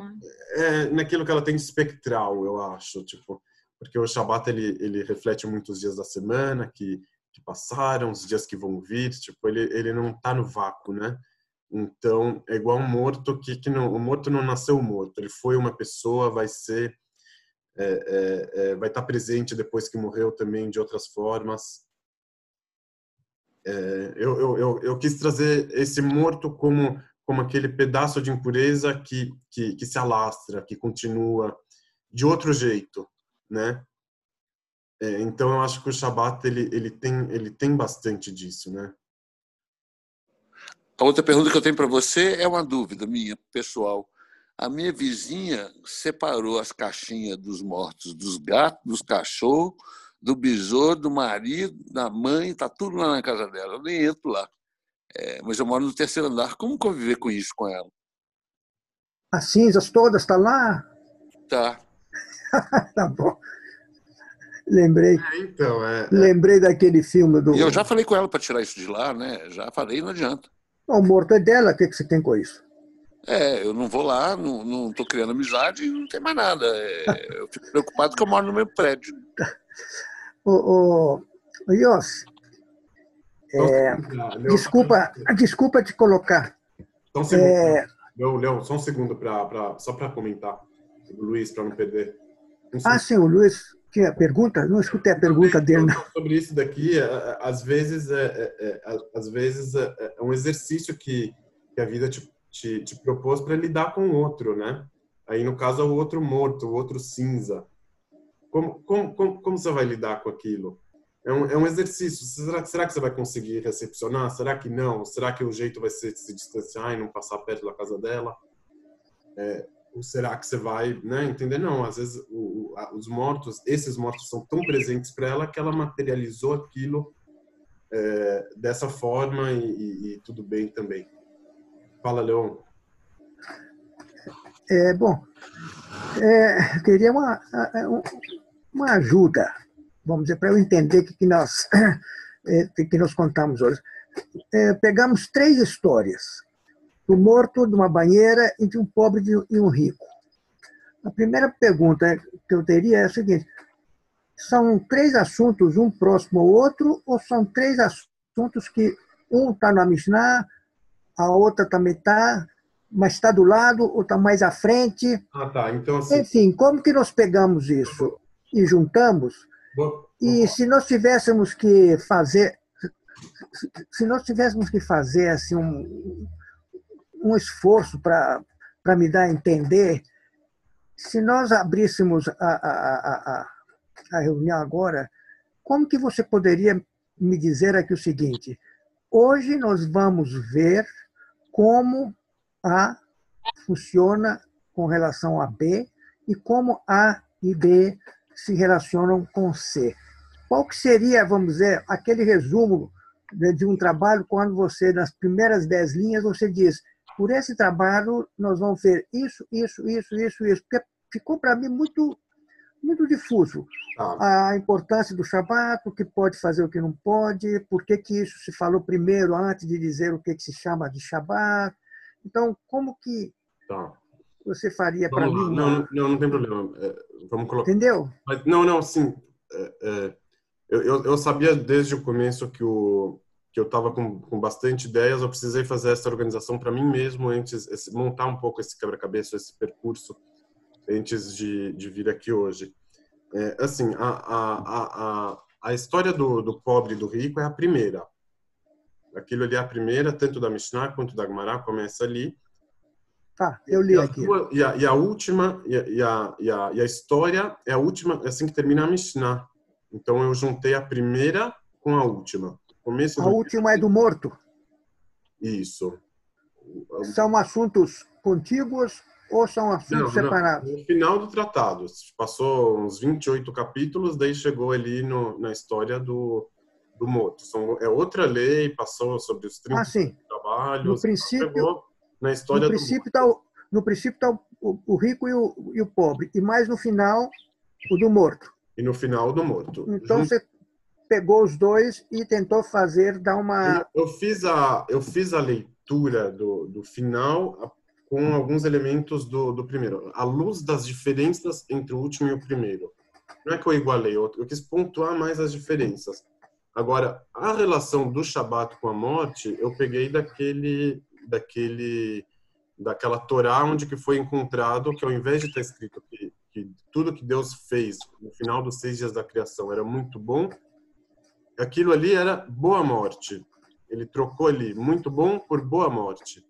É, naquilo que ela tem espectral, eu acho, tipo, porque o Shabat ele ele reflete muitos dias da semana que que passaram, os dias que vão vir, tipo, ele ele não está no vácuo, né? Então, é igual um morto que, que não, o morto não nasceu morto, ele foi uma pessoa, vai ser, é, é, é, vai estar presente depois que morreu também de outras formas. É, eu, eu, eu, eu, quis trazer esse morto como, como aquele pedaço de impureza que, que, que se alastra, que continua de outro jeito, né? É, então, eu acho que o Shabat ele, ele, tem, ele tem bastante disso, né? A outra pergunta que eu tenho para você é uma dúvida minha, pessoal. A minha vizinha separou as caixinhas dos mortos dos gatos, dos cachorros, do besouro, do marido, da mãe, está tudo lá na casa dela. Eu nem entro lá. É, mas eu moro no terceiro andar. Como conviver com isso com ela? As cinzas todas estão tá lá? Tá. tá bom. Lembrei. É, então, é, é, Lembrei daquele filme do. E eu já falei com ela para tirar isso de lá, né? Já falei, não adianta. O morto é dela, o que, que você tem com isso? É, eu não vou lá, não estou criando amizade e não tem mais nada. É, eu fico preocupado que eu moro no mesmo prédio. o, o, o Yos, é, desculpa, desculpa te colocar. Só um segundo. É... Leon, só um segundo pra, pra, só para comentar. O Luiz, para não perder. Um ah, sim, o Luiz que a pergunta? Não escutei a pergunta dele. Não. Sobre isso daqui, é, é, às vezes é, é, é às vezes é um exercício que, que a vida te, te, te propôs para lidar com o outro, né? Aí no caso é o outro morto, o outro cinza. Como, como, como, como você vai lidar com aquilo? É um, é um exercício. Será, será que você vai conseguir recepcionar? Será que não? Será que o jeito vai ser se distanciar e não passar perto da casa dela? É, ou será que você vai né, entender? Não, às vezes o, os mortos, esses mortos são tão presentes para ela que ela materializou aquilo é, dessa forma e, e, e, tudo bem também. Fala, Leon. É, bom, é, queria uma, uma ajuda, vamos dizer, para eu entender o que, que, nós, é, que nós contamos hoje. é, pegamos três histórias: do morto, de uma banheira e de um pobre e um rico. A primeira pergunta que eu teria é a seguinte: são três assuntos, um próximo ao outro, ou são três assuntos que um está na Mishnah, a outra também está, mas está do lado ou está mais à frente? Ah, tá. Então, assim... Enfim, como que nós pegamos isso e juntamos? E se nós tivéssemos que fazer, se nós tivéssemos que fazer assim um, um esforço para me dar a entender, se nós abríssemos a, a, a, a reunião agora, como que você poderia me dizer aqui o seguinte? Hoje nós vamos ver como A funciona com relação a B e como A e B se relacionam com C. Qual que seria, vamos dizer, aquele resumo de um trabalho quando você, nas primeiras dez linhas, você diz, por esse trabalho nós vamos ver isso, isso, isso, isso, isso, porque ficou para mim muito muito difuso. Ah. A importância do Shabat, o que pode fazer, o que não pode, por que, que isso se falou primeiro antes de dizer o que, que se chama de Shabat. Então, como que tá. você faria para mim? Não, não, não tem problema. É, vamos colocar. Entendeu? Mas, não, não, sim. É, é, eu, eu sabia desde o começo que o que eu estava com, com bastante ideias, eu precisei fazer essa organização para mim mesmo antes, esse, montar um pouco esse quebra-cabeça, esse percurso antes de, de vir aqui hoje. É, assim, a, a, a, a história do, do pobre e do rico é a primeira. Aquilo ali é a primeira, tanto da Mishnah quanto da Gemara, começa ali. Tá, eu li e aqui. E, a, e a última, e a, e, a, e, a, e a história é a última, é assim que termina a Mishnah. Então eu juntei a primeira com a última. Começo a do... última é do morto. Isso. São assuntos contíguos ou são assuntos não, separados? No final do tratado, passou uns 28 capítulos, daí chegou ali no, na história do, do Moto. São, é outra lei, passou sobre os 30 ah, sim. trabalhos. No princípio, na história no princípio tá o, no princípio está o, o, rico e o, e o pobre, e mais no final o do morto. E no final o do morto. Então Junto... você pegou os dois e tentou fazer, dar uma... Eu, eu fiz a, eu fiz a leitura do, do final com alguns elementos do, do primeiro. À luz das diferenças entre o último e o primeiro. Não é que eu igualei, eu, eu quis pontuar mais as diferenças. Agora, a relação do Shabat com a morte, eu peguei daquele, daquele, daquela Torá onde que foi encontrado que ao invés de estar escrito que, que tudo que Deus fez no final dos seis dias da criação era muito bom, aquilo ali era boa morte. Ele trocou ali muito bom por boa morte.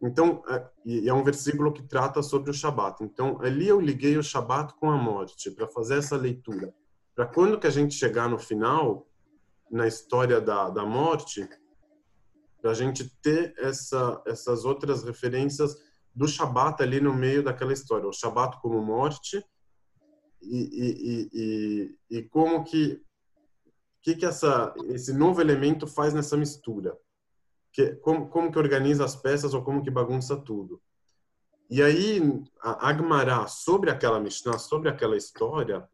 Então, é, e é um versículo que trata sobre o Shabat. Então, ali eu liguei o Shabat com a morte para fazer essa leitura. Para quando que a gente chegar no final, na história da, da morte, para a gente ter essa, essas outras referências do Shabat ali no meio daquela história. O Shabat como morte e, e, e, e como que que que essa esse novo elemento faz nessa mistura que, como, como que organiza as peças ou como que bagunça tudo. E aí, a Agmará, sobre aquela Mishnah, sobre aquela história,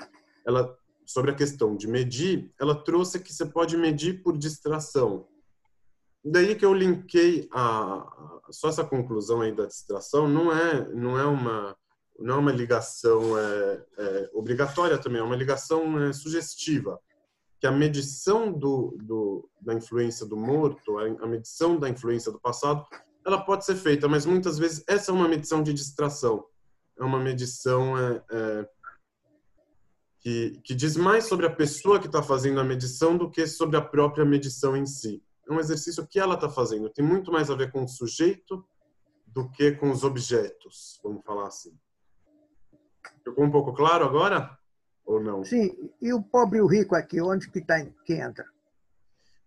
ela, sobre a questão de medir, ela trouxe que você pode medir por distração. Daí que eu linkei a, só essa conclusão aí da distração não é não é uma não é uma ligação é, é, obrigatória também, é uma ligação é, sugestiva que a medição do, do, da influência do morto, a, medição da influência do passado, ela pode ser feita, mas muitas vezes essa é uma medição de distração. É uma medição é, é, que, que diz mais sobre a pessoa que está fazendo a medição do que sobre a própria medição em si. É um exercício que ela está fazendo. Tem muito mais a ver com o sujeito do que com os objetos, vamos falar assim. Ficou um pouco claro agora? Ou não? Sim, e o pobre e o rico aqui, onde que, tá, que entra?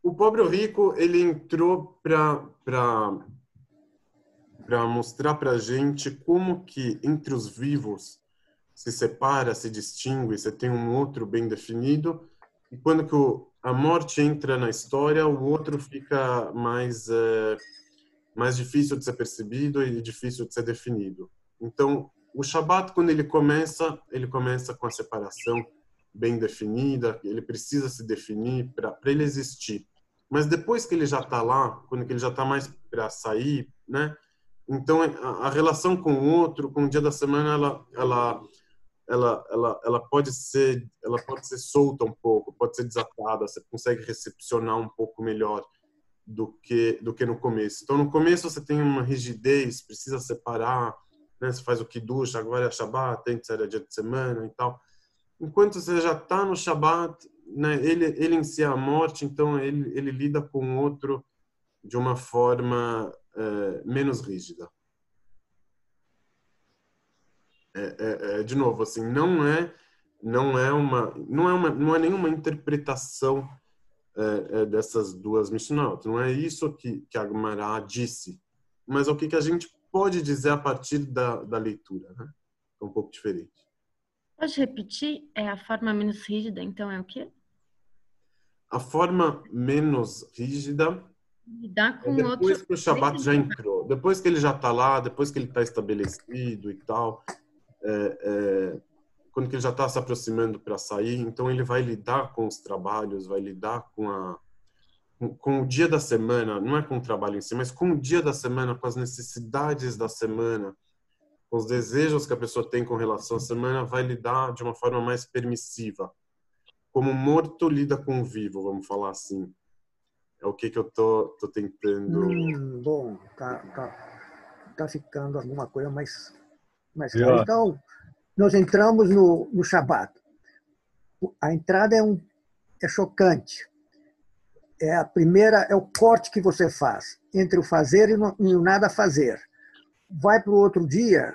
O pobre e o rico, ele entrou para mostrar para a gente como que entre os vivos se separa, se distingue, você tem um outro bem definido, e quando que o, a morte entra na história, o outro fica mais, é, mais difícil de ser percebido e difícil de ser definido. Então, o Shabat, quando ele começa, ele começa com a separação bem definida, ele precisa se definir para ele existir. Mas depois que ele já está lá, quando ele já está mais para sair, né? Então a, a, relação com o outro, com o dia da semana, ela, ela, ela, ela, ela pode ser, ela pode ser solta um pouco, pode ser desatada. Você consegue recepcionar um pouco melhor do que do que no começo. Então no começo você tem uma rigidez, precisa separar, né? Você faz o kiddush, agora é Shabbat, que ser dia de semana e tal. Enquanto você já está no Shabbat, né, ele, ele em si é a morte, então ele, ele lida com o outro de uma forma é, menos rígida. É, é, é, de novo, assim, não é não é uma não é uma não é nenhuma interpretação é, é, dessas duas Mishnot. Não é isso que que a Gemara disse, mas é o que que a gente pode dizer a partir da, da leitura, né? É um pouco diferente. Pode repetir? É a forma menos rígida, então é o quê? a forma menos rígida Lidar com é depois outro... que o Shabat já entrou, depois que ele já está lá, depois que ele está estabelecido e tal, é, é, quando ele já está se aproximando para sair, então ele vai lidar com os trabalhos, vai lidar com a com, o dia da semana, não é com o trabalho em si, mas com o dia da semana, com as necessidades da semana, com os desejos que a pessoa tem com relação à semana, vai lidar de uma forma mais permissiva como morto lida com o vivo, vamos falar assim. É o que, que eu tô, tô tentando. Hum, bom, tá, tá, tá ficando alguma coisa mais, mais clara. Então, nós entramos no, no Shabat. A entrada é, um, é chocante. É a primeira, é o corte que você faz entre o fazer e, o nada fazer. Vai para o outro dia,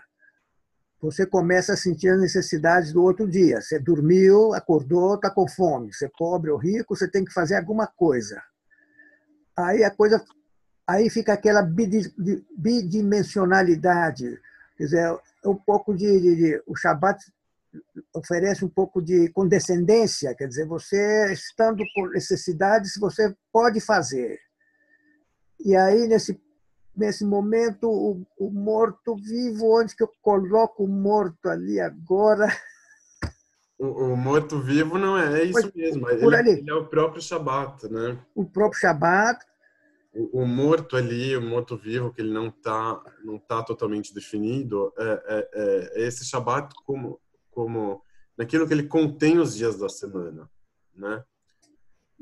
você começa a sentir as necessidades do outro dia. Você dormiu, acordou, está com fome. Você é pobre ou rico, você tem que fazer alguma coisa. Aí a coisa, aí fica aquela bidimensionalidade. Quer dizer, é um pouco de, de, de o Shabat oferece um pouco de condescendência, quer dizer, você estando com necessidades, você pode fazer. E aí nesse nesse momento, o, o morto-vivo, onde que eu coloco o morto ali agora? O, o morto-vivo não é, é isso mesmo. Ele, ele, é o próprio Shabat, né? O próprio Shabat. O, o morto ali, o morto-vivo, que ele não está não tá totalmente definido, é, é, é, é esse Shabat como, como naquilo que ele contém os dias da semana, né?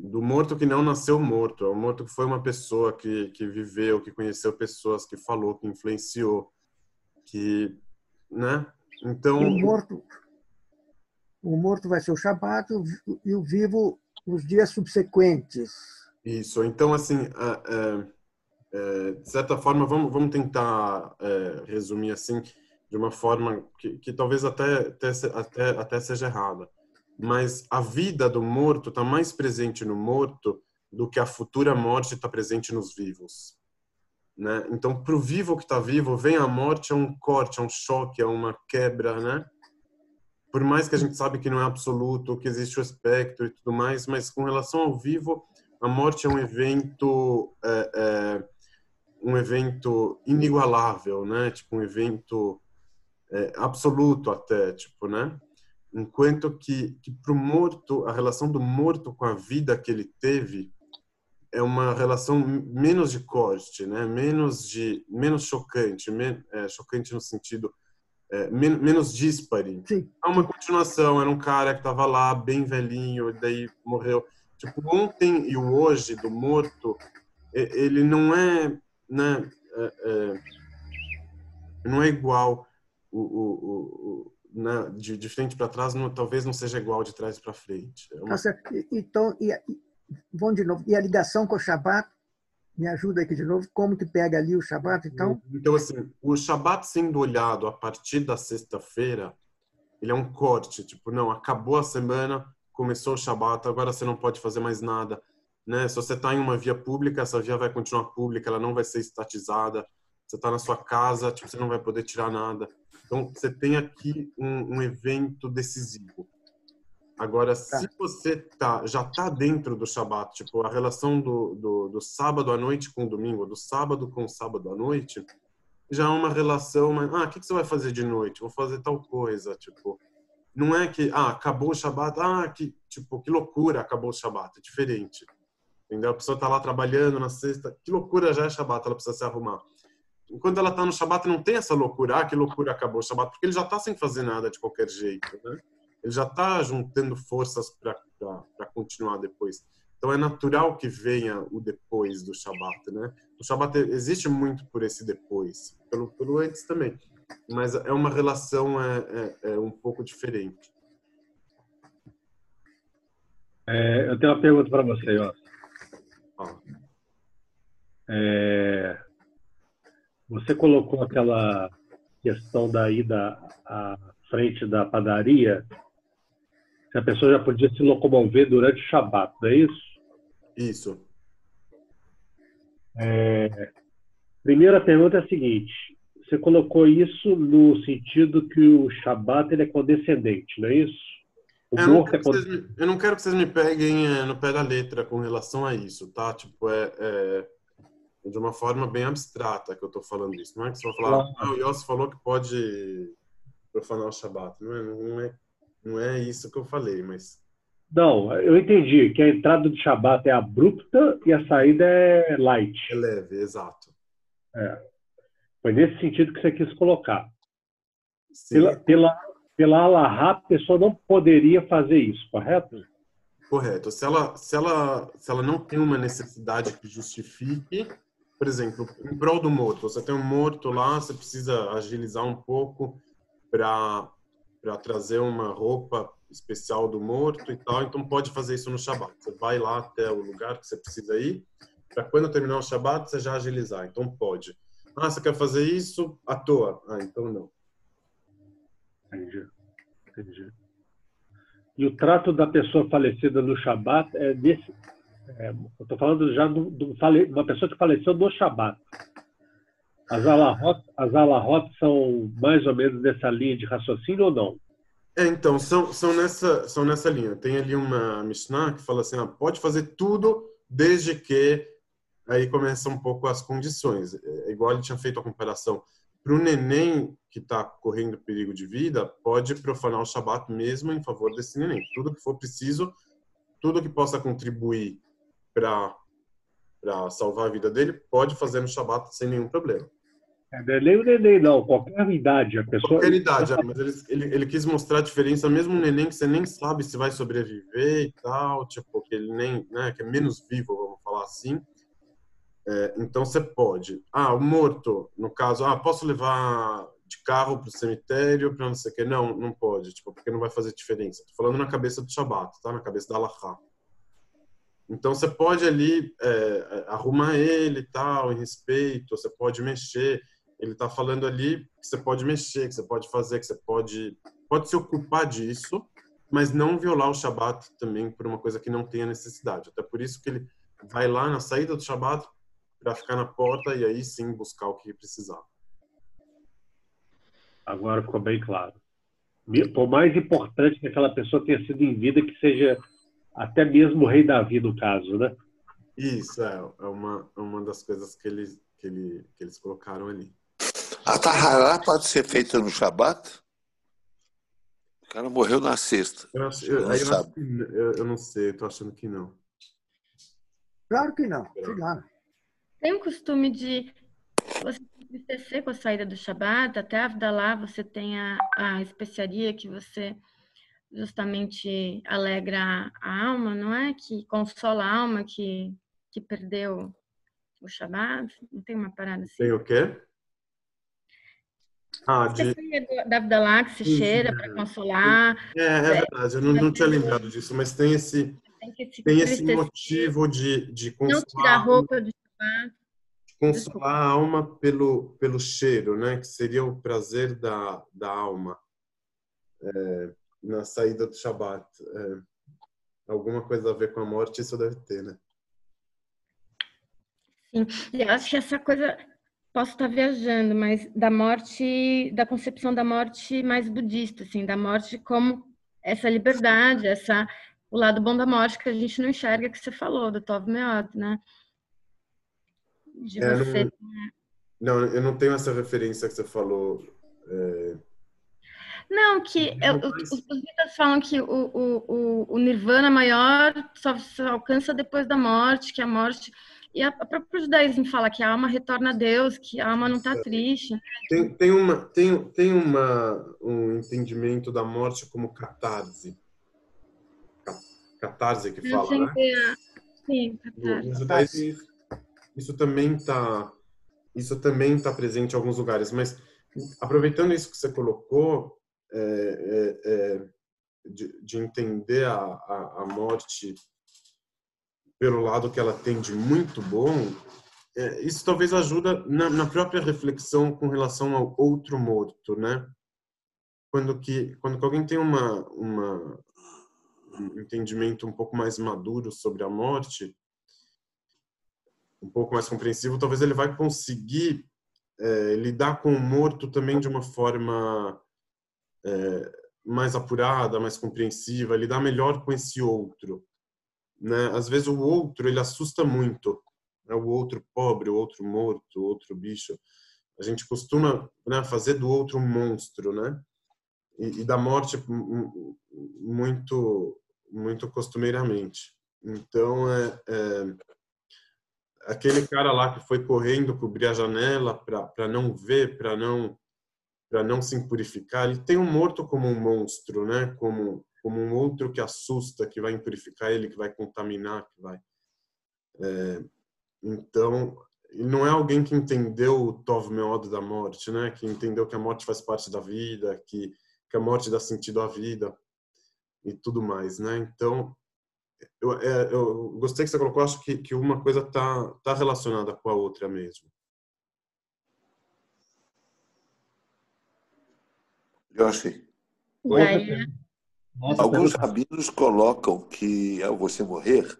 do morto que não nasceu morto, é o morto que foi uma pessoa que, que viveu, que conheceu pessoas, que falou, que influenciou, que, né? Então o morto, o morto vai ser o Shabat e o vivo os dias subsequentes. Isso. Então assim, é, é, de certa forma, vamos vamos tentar é, resumir assim de uma forma que, que talvez até, até até até seja errada mas a vida do morto está mais presente no morto do que a futura morte está presente nos vivos. Né? Então, para o vivo que está vivo, vem a morte, é um corte, é um choque, é uma quebra, né? Por mais que a gente sabe que não é absoluto, que existe o espectro e tudo mais, mas com relação ao vivo, a morte é um evento, é, é, um evento inigualável, né? Tipo um evento é, absoluto até, tipo, né? enquanto que, que para o morto, a relação do morto com a vida que ele teve é uma relação menos de corte, né? menos de menos chocante, men, é, chocante no sentido é, men, menos díspare. Sim. É uma continuação, era um cara que estava lá bem velhinho, e daí morreu. Tipo, ontem e o hoje do morto, ele não é, né, é, é, não é igual o, o, o na, de, de frente para trás não, talvez não seja igual de trás para frente. É uma... Então, e, vamos de novo. E a ligação com o Shabat? Me ajuda aqui de novo. Como que pega ali o Shabat, então? Então, assim, o Shabat sendo olhado a partir da sexta-feira, ele é um corte. Tipo, não, acabou a semana, começou o Shabat, agora você não pode fazer mais nada. Né? Se você está em uma via pública, essa via vai continuar pública, ela não vai ser estatizada. Você está na sua casa, tipo, você não vai poder tirar nada. Então, você tem aqui um, um evento decisivo. Agora, tá. se você tá, já está dentro do Shabat, tipo, a relação do, do, do, sábado à noite com o domingo, do sábado com o sábado à noite, já é uma relação, mas, ah, o que, que você vai fazer de noite? Vou fazer tal coisa, tipo, não é que, ah, acabou o Shabat, ah, que, tipo, que loucura, acabou o Shabat, é diferente. Entendeu? A pessoa está lá trabalhando na sexta, que loucura já é Shabat, ela precisa se arrumar. Enquanto ela está no Shabat, não tem essa loucura, ah, que loucura acabou o Shabat, porque ele já está sem fazer nada de qualquer jeito, né? Ele já está juntando forças para continuar depois. Então é natural que venha o depois do Shabat, né? O Shabat existe muito por esse depois, pelo, pelo antes também, mas é uma relação é, é, é um pouco diferente. É, eu tenho uma pergunta para você, ó. É, você colocou aquela questão da ida à frente da padaria, se a pessoa já podia se locomover durante o Shabat, não é isso? Isso. É, primeira pergunta é a seguinte: você colocou isso no sentido que o Shabat ele é condescendente, não é isso? Eu, não é me, eu, não quero que vocês me peguem é, no pé da letra com relação a isso, tá? Tipo, é, é de uma forma bem abstrata que eu estou falando isso. Não é que você vai falar, ah, o Yossi falou que pode profanar o Shabat. Não é, não, é, não é isso que eu falei, mas... Não, eu entendi que a entrada do Shabat é abrupta e a saída é light. É leve, exato. É. Foi nesse sentido que você quis colocar. Sim. Pela, pela, pela Alahá, a pessoa não poderia fazer isso, correto? Correto. Se ela, se ela, se ela não tem uma necessidade que justifique, por exemplo, em prol do morto, você tem um morto lá, você precisa agilizar um pouco para para trazer uma roupa especial do morto e tal, então pode fazer isso no Shabat. Você vai lá até o lugar que você precisa ir, para quando terminar o Shabat você já agilizar. Então pode. Ah, você quer fazer isso à toa? Ah, então não. Entendi. Entendi. E o trato da pessoa falecida no Shabat é desse. É, eu estou falando já de uma pessoa que faleceu no Shabat. As alahot, as são mais ou menos nessa linha de raciocínio ou não? É, então, são, são, nessa, são nessa linha. Tem ali uma Mishnah que fala assim, ah, pode fazer tudo desde que... Aí começa um pouco as condições. É igual ele tinha feito a comparação para o neném que está correndo perigo de vida, pode profanar o Shabat mesmo em favor desse neném. Tudo que for preciso, tudo que possa contribuir para salvar a vida dele, pode fazer no Shabat sem nenhum problema. É, é nem o neném, não. Qualquer idade. A pessoa... Qualquer idade, é, mas ele, ele, ele, quis mostrar a diferença, mesmo um neném que você nem sabe se vai sobreviver e tal, tipo, que ele nem, né, que é menos vivo, vamos falar assim, é, então você pode. Ah, o morto, no caso, ah, posso levar de carro para o cemitério para não sei o que? Não, não pode, tipo, porque não vai fazer diferença. Tô falando na cabeça do Shabat, tá? Na cabeça da Allahá. Então você pode ali é, arrumar ele tal, em respeito, você pode mexer. Ele está falando ali que você pode mexer, que você pode fazer, que você pode pode se ocupar disso, mas não violar o Shabat também por uma coisa que não tenha necessidade. Até por isso que ele vai lá na saída do Shabat para ficar na porta e aí sim buscar o que precisar. Agora ficou bem claro. Por mais importante que aquela pessoa tenha sido em vida, que seja até mesmo o rei Davi, no caso, né? Isso, é, é uma, é uma das coisas que eles, que, ele, que eles colocaram ali. A Tahará pode ser feita no Shabat? O cara morreu na sexta. Eu, acho, eu, não, eu, eu, eu não sei, eu tô achando que não. Claro que não, claro. Tem o costume de você entristecer com a saída do Shabat, até a lá você tem a, a especiaria que você justamente alegra a alma, não é? Que consola a alma que, que perdeu o Shabat. Não tem uma parada assim? Tem o quê? Ah, de... Da Abdalá que se cheira para consolar. É, é verdade, eu não, não tinha lembrado disso, mas tem esse, tem, esse motivo de, de consolar. Não tirar a roupa do consolar a alma pelo, pelo cheiro, né? Que seria o prazer da, da alma é, na saída do Shabat. É, alguma coisa a ver com a morte, isso deve ter, né? Sim, eu acho que essa coisa, posso estar viajando, mas da morte, da concepção da morte mais budista, assim, da morte como essa liberdade, essa o lado bom da morte que a gente não enxerga que você falou, do Tov Meod, né? de é, você. Não, não, eu não tenho essa referência que você falou. É... Não, que eu, os, os Vidas falam que o, o, o, Nirvana maior só, só, alcança depois da morte, que a morte. E a, a própria judaísmo fala que a alma retorna a Deus, que a alma não está triste. Tem, tem, uma, tem, tem uma, um entendimento da morte como catarse. Catarse que fala, né? Sim, catarse. No, judaísmo, isso também está isso também está presente em alguns lugares, mas aproveitando isso que você colocou, é, é, é, de, de, entender a, a, a, morte pelo lado que ela tem de muito bom, é, isso talvez ajuda na, na, própria reflexão com relação ao outro morto, né? Quando que quando alguém tem uma, uma um entendimento um pouco mais maduro sobre a morte, um pouco mais compreensivo, talvez ele vai conseguir é, lidar com o morto também de uma forma é, mais apurada, mais compreensiva, lidar melhor com esse outro. Né? Às vezes o outro ele assusta muito, né? o outro pobre, o outro morto, o outro bicho. A gente costuma né, fazer do outro um monstro, né? E, e da morte muito, muito costumeiramente. Então é, é aquele cara lá que foi correndo cobrir a janela para não ver, para não para não se impurificar, ele tem um morto como um monstro, né? Como como um outro que assusta, que vai impurificar ele, que vai contaminar, que vai. É, então, não é alguém que entendeu o Tov Meod da morte, né? Que entendeu que a morte faz parte da vida, que que a morte dá sentido à vida e tudo mais, né? Então, eu, é, eu gostei que você colocou, acho que, que uma coisa está tá relacionada com a outra mesmo. Yoshi. Alguns rabinos colocam que ao você morrer,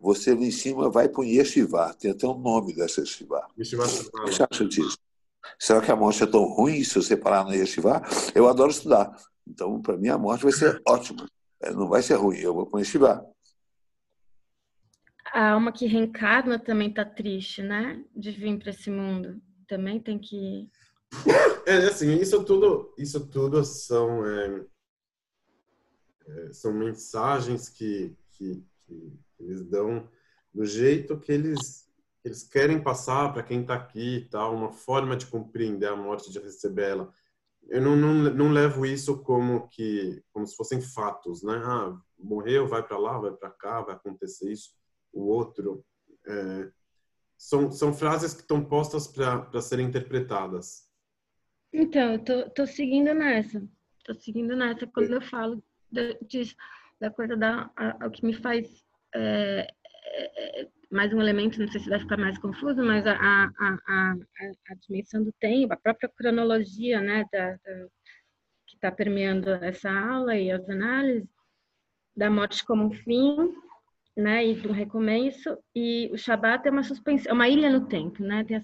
você lá em cima vai para o Yeshiva. Tem até o um nome dessa Yeshiva. Yeshiva o que você acha disso? Será que a morte é tão ruim se você parar na Yeshiva? Eu adoro estudar. Então, para mim, a morte vai ser ótima. É, não vai ser ruim. Eu vou para o Yeshiva a alma que reencarna também está triste, né? De vir para esse mundo. Também tem que. É assim, isso tudo, isso tudo são, é, é, são mensagens que, que, que, eles dão do jeito que eles, eles querem passar para quem está aqui e tal, uma forma de compreender a morte, de receber ela. Eu não, não, não levo isso como que como se fossem fatos, né? Ah, morreu, vai para lá, vai para cá, vai acontecer isso o outro, é, são, são frases que estão postas para serem interpretadas. Então, eu tô, tô seguindo nessa. Tô seguindo nessa quando eu falo disso, da coisa da a, o que me faz é, é, mais um elemento, não sei se vai ficar mais confuso, mas a, a, a, a dimensão do tempo, a própria cronologia, né, da, da que está permeando essa aula e as análises da morte como um fim né, e do recomeço, e o Shabat é uma suspensão, é uma ilha no tempo, né, tem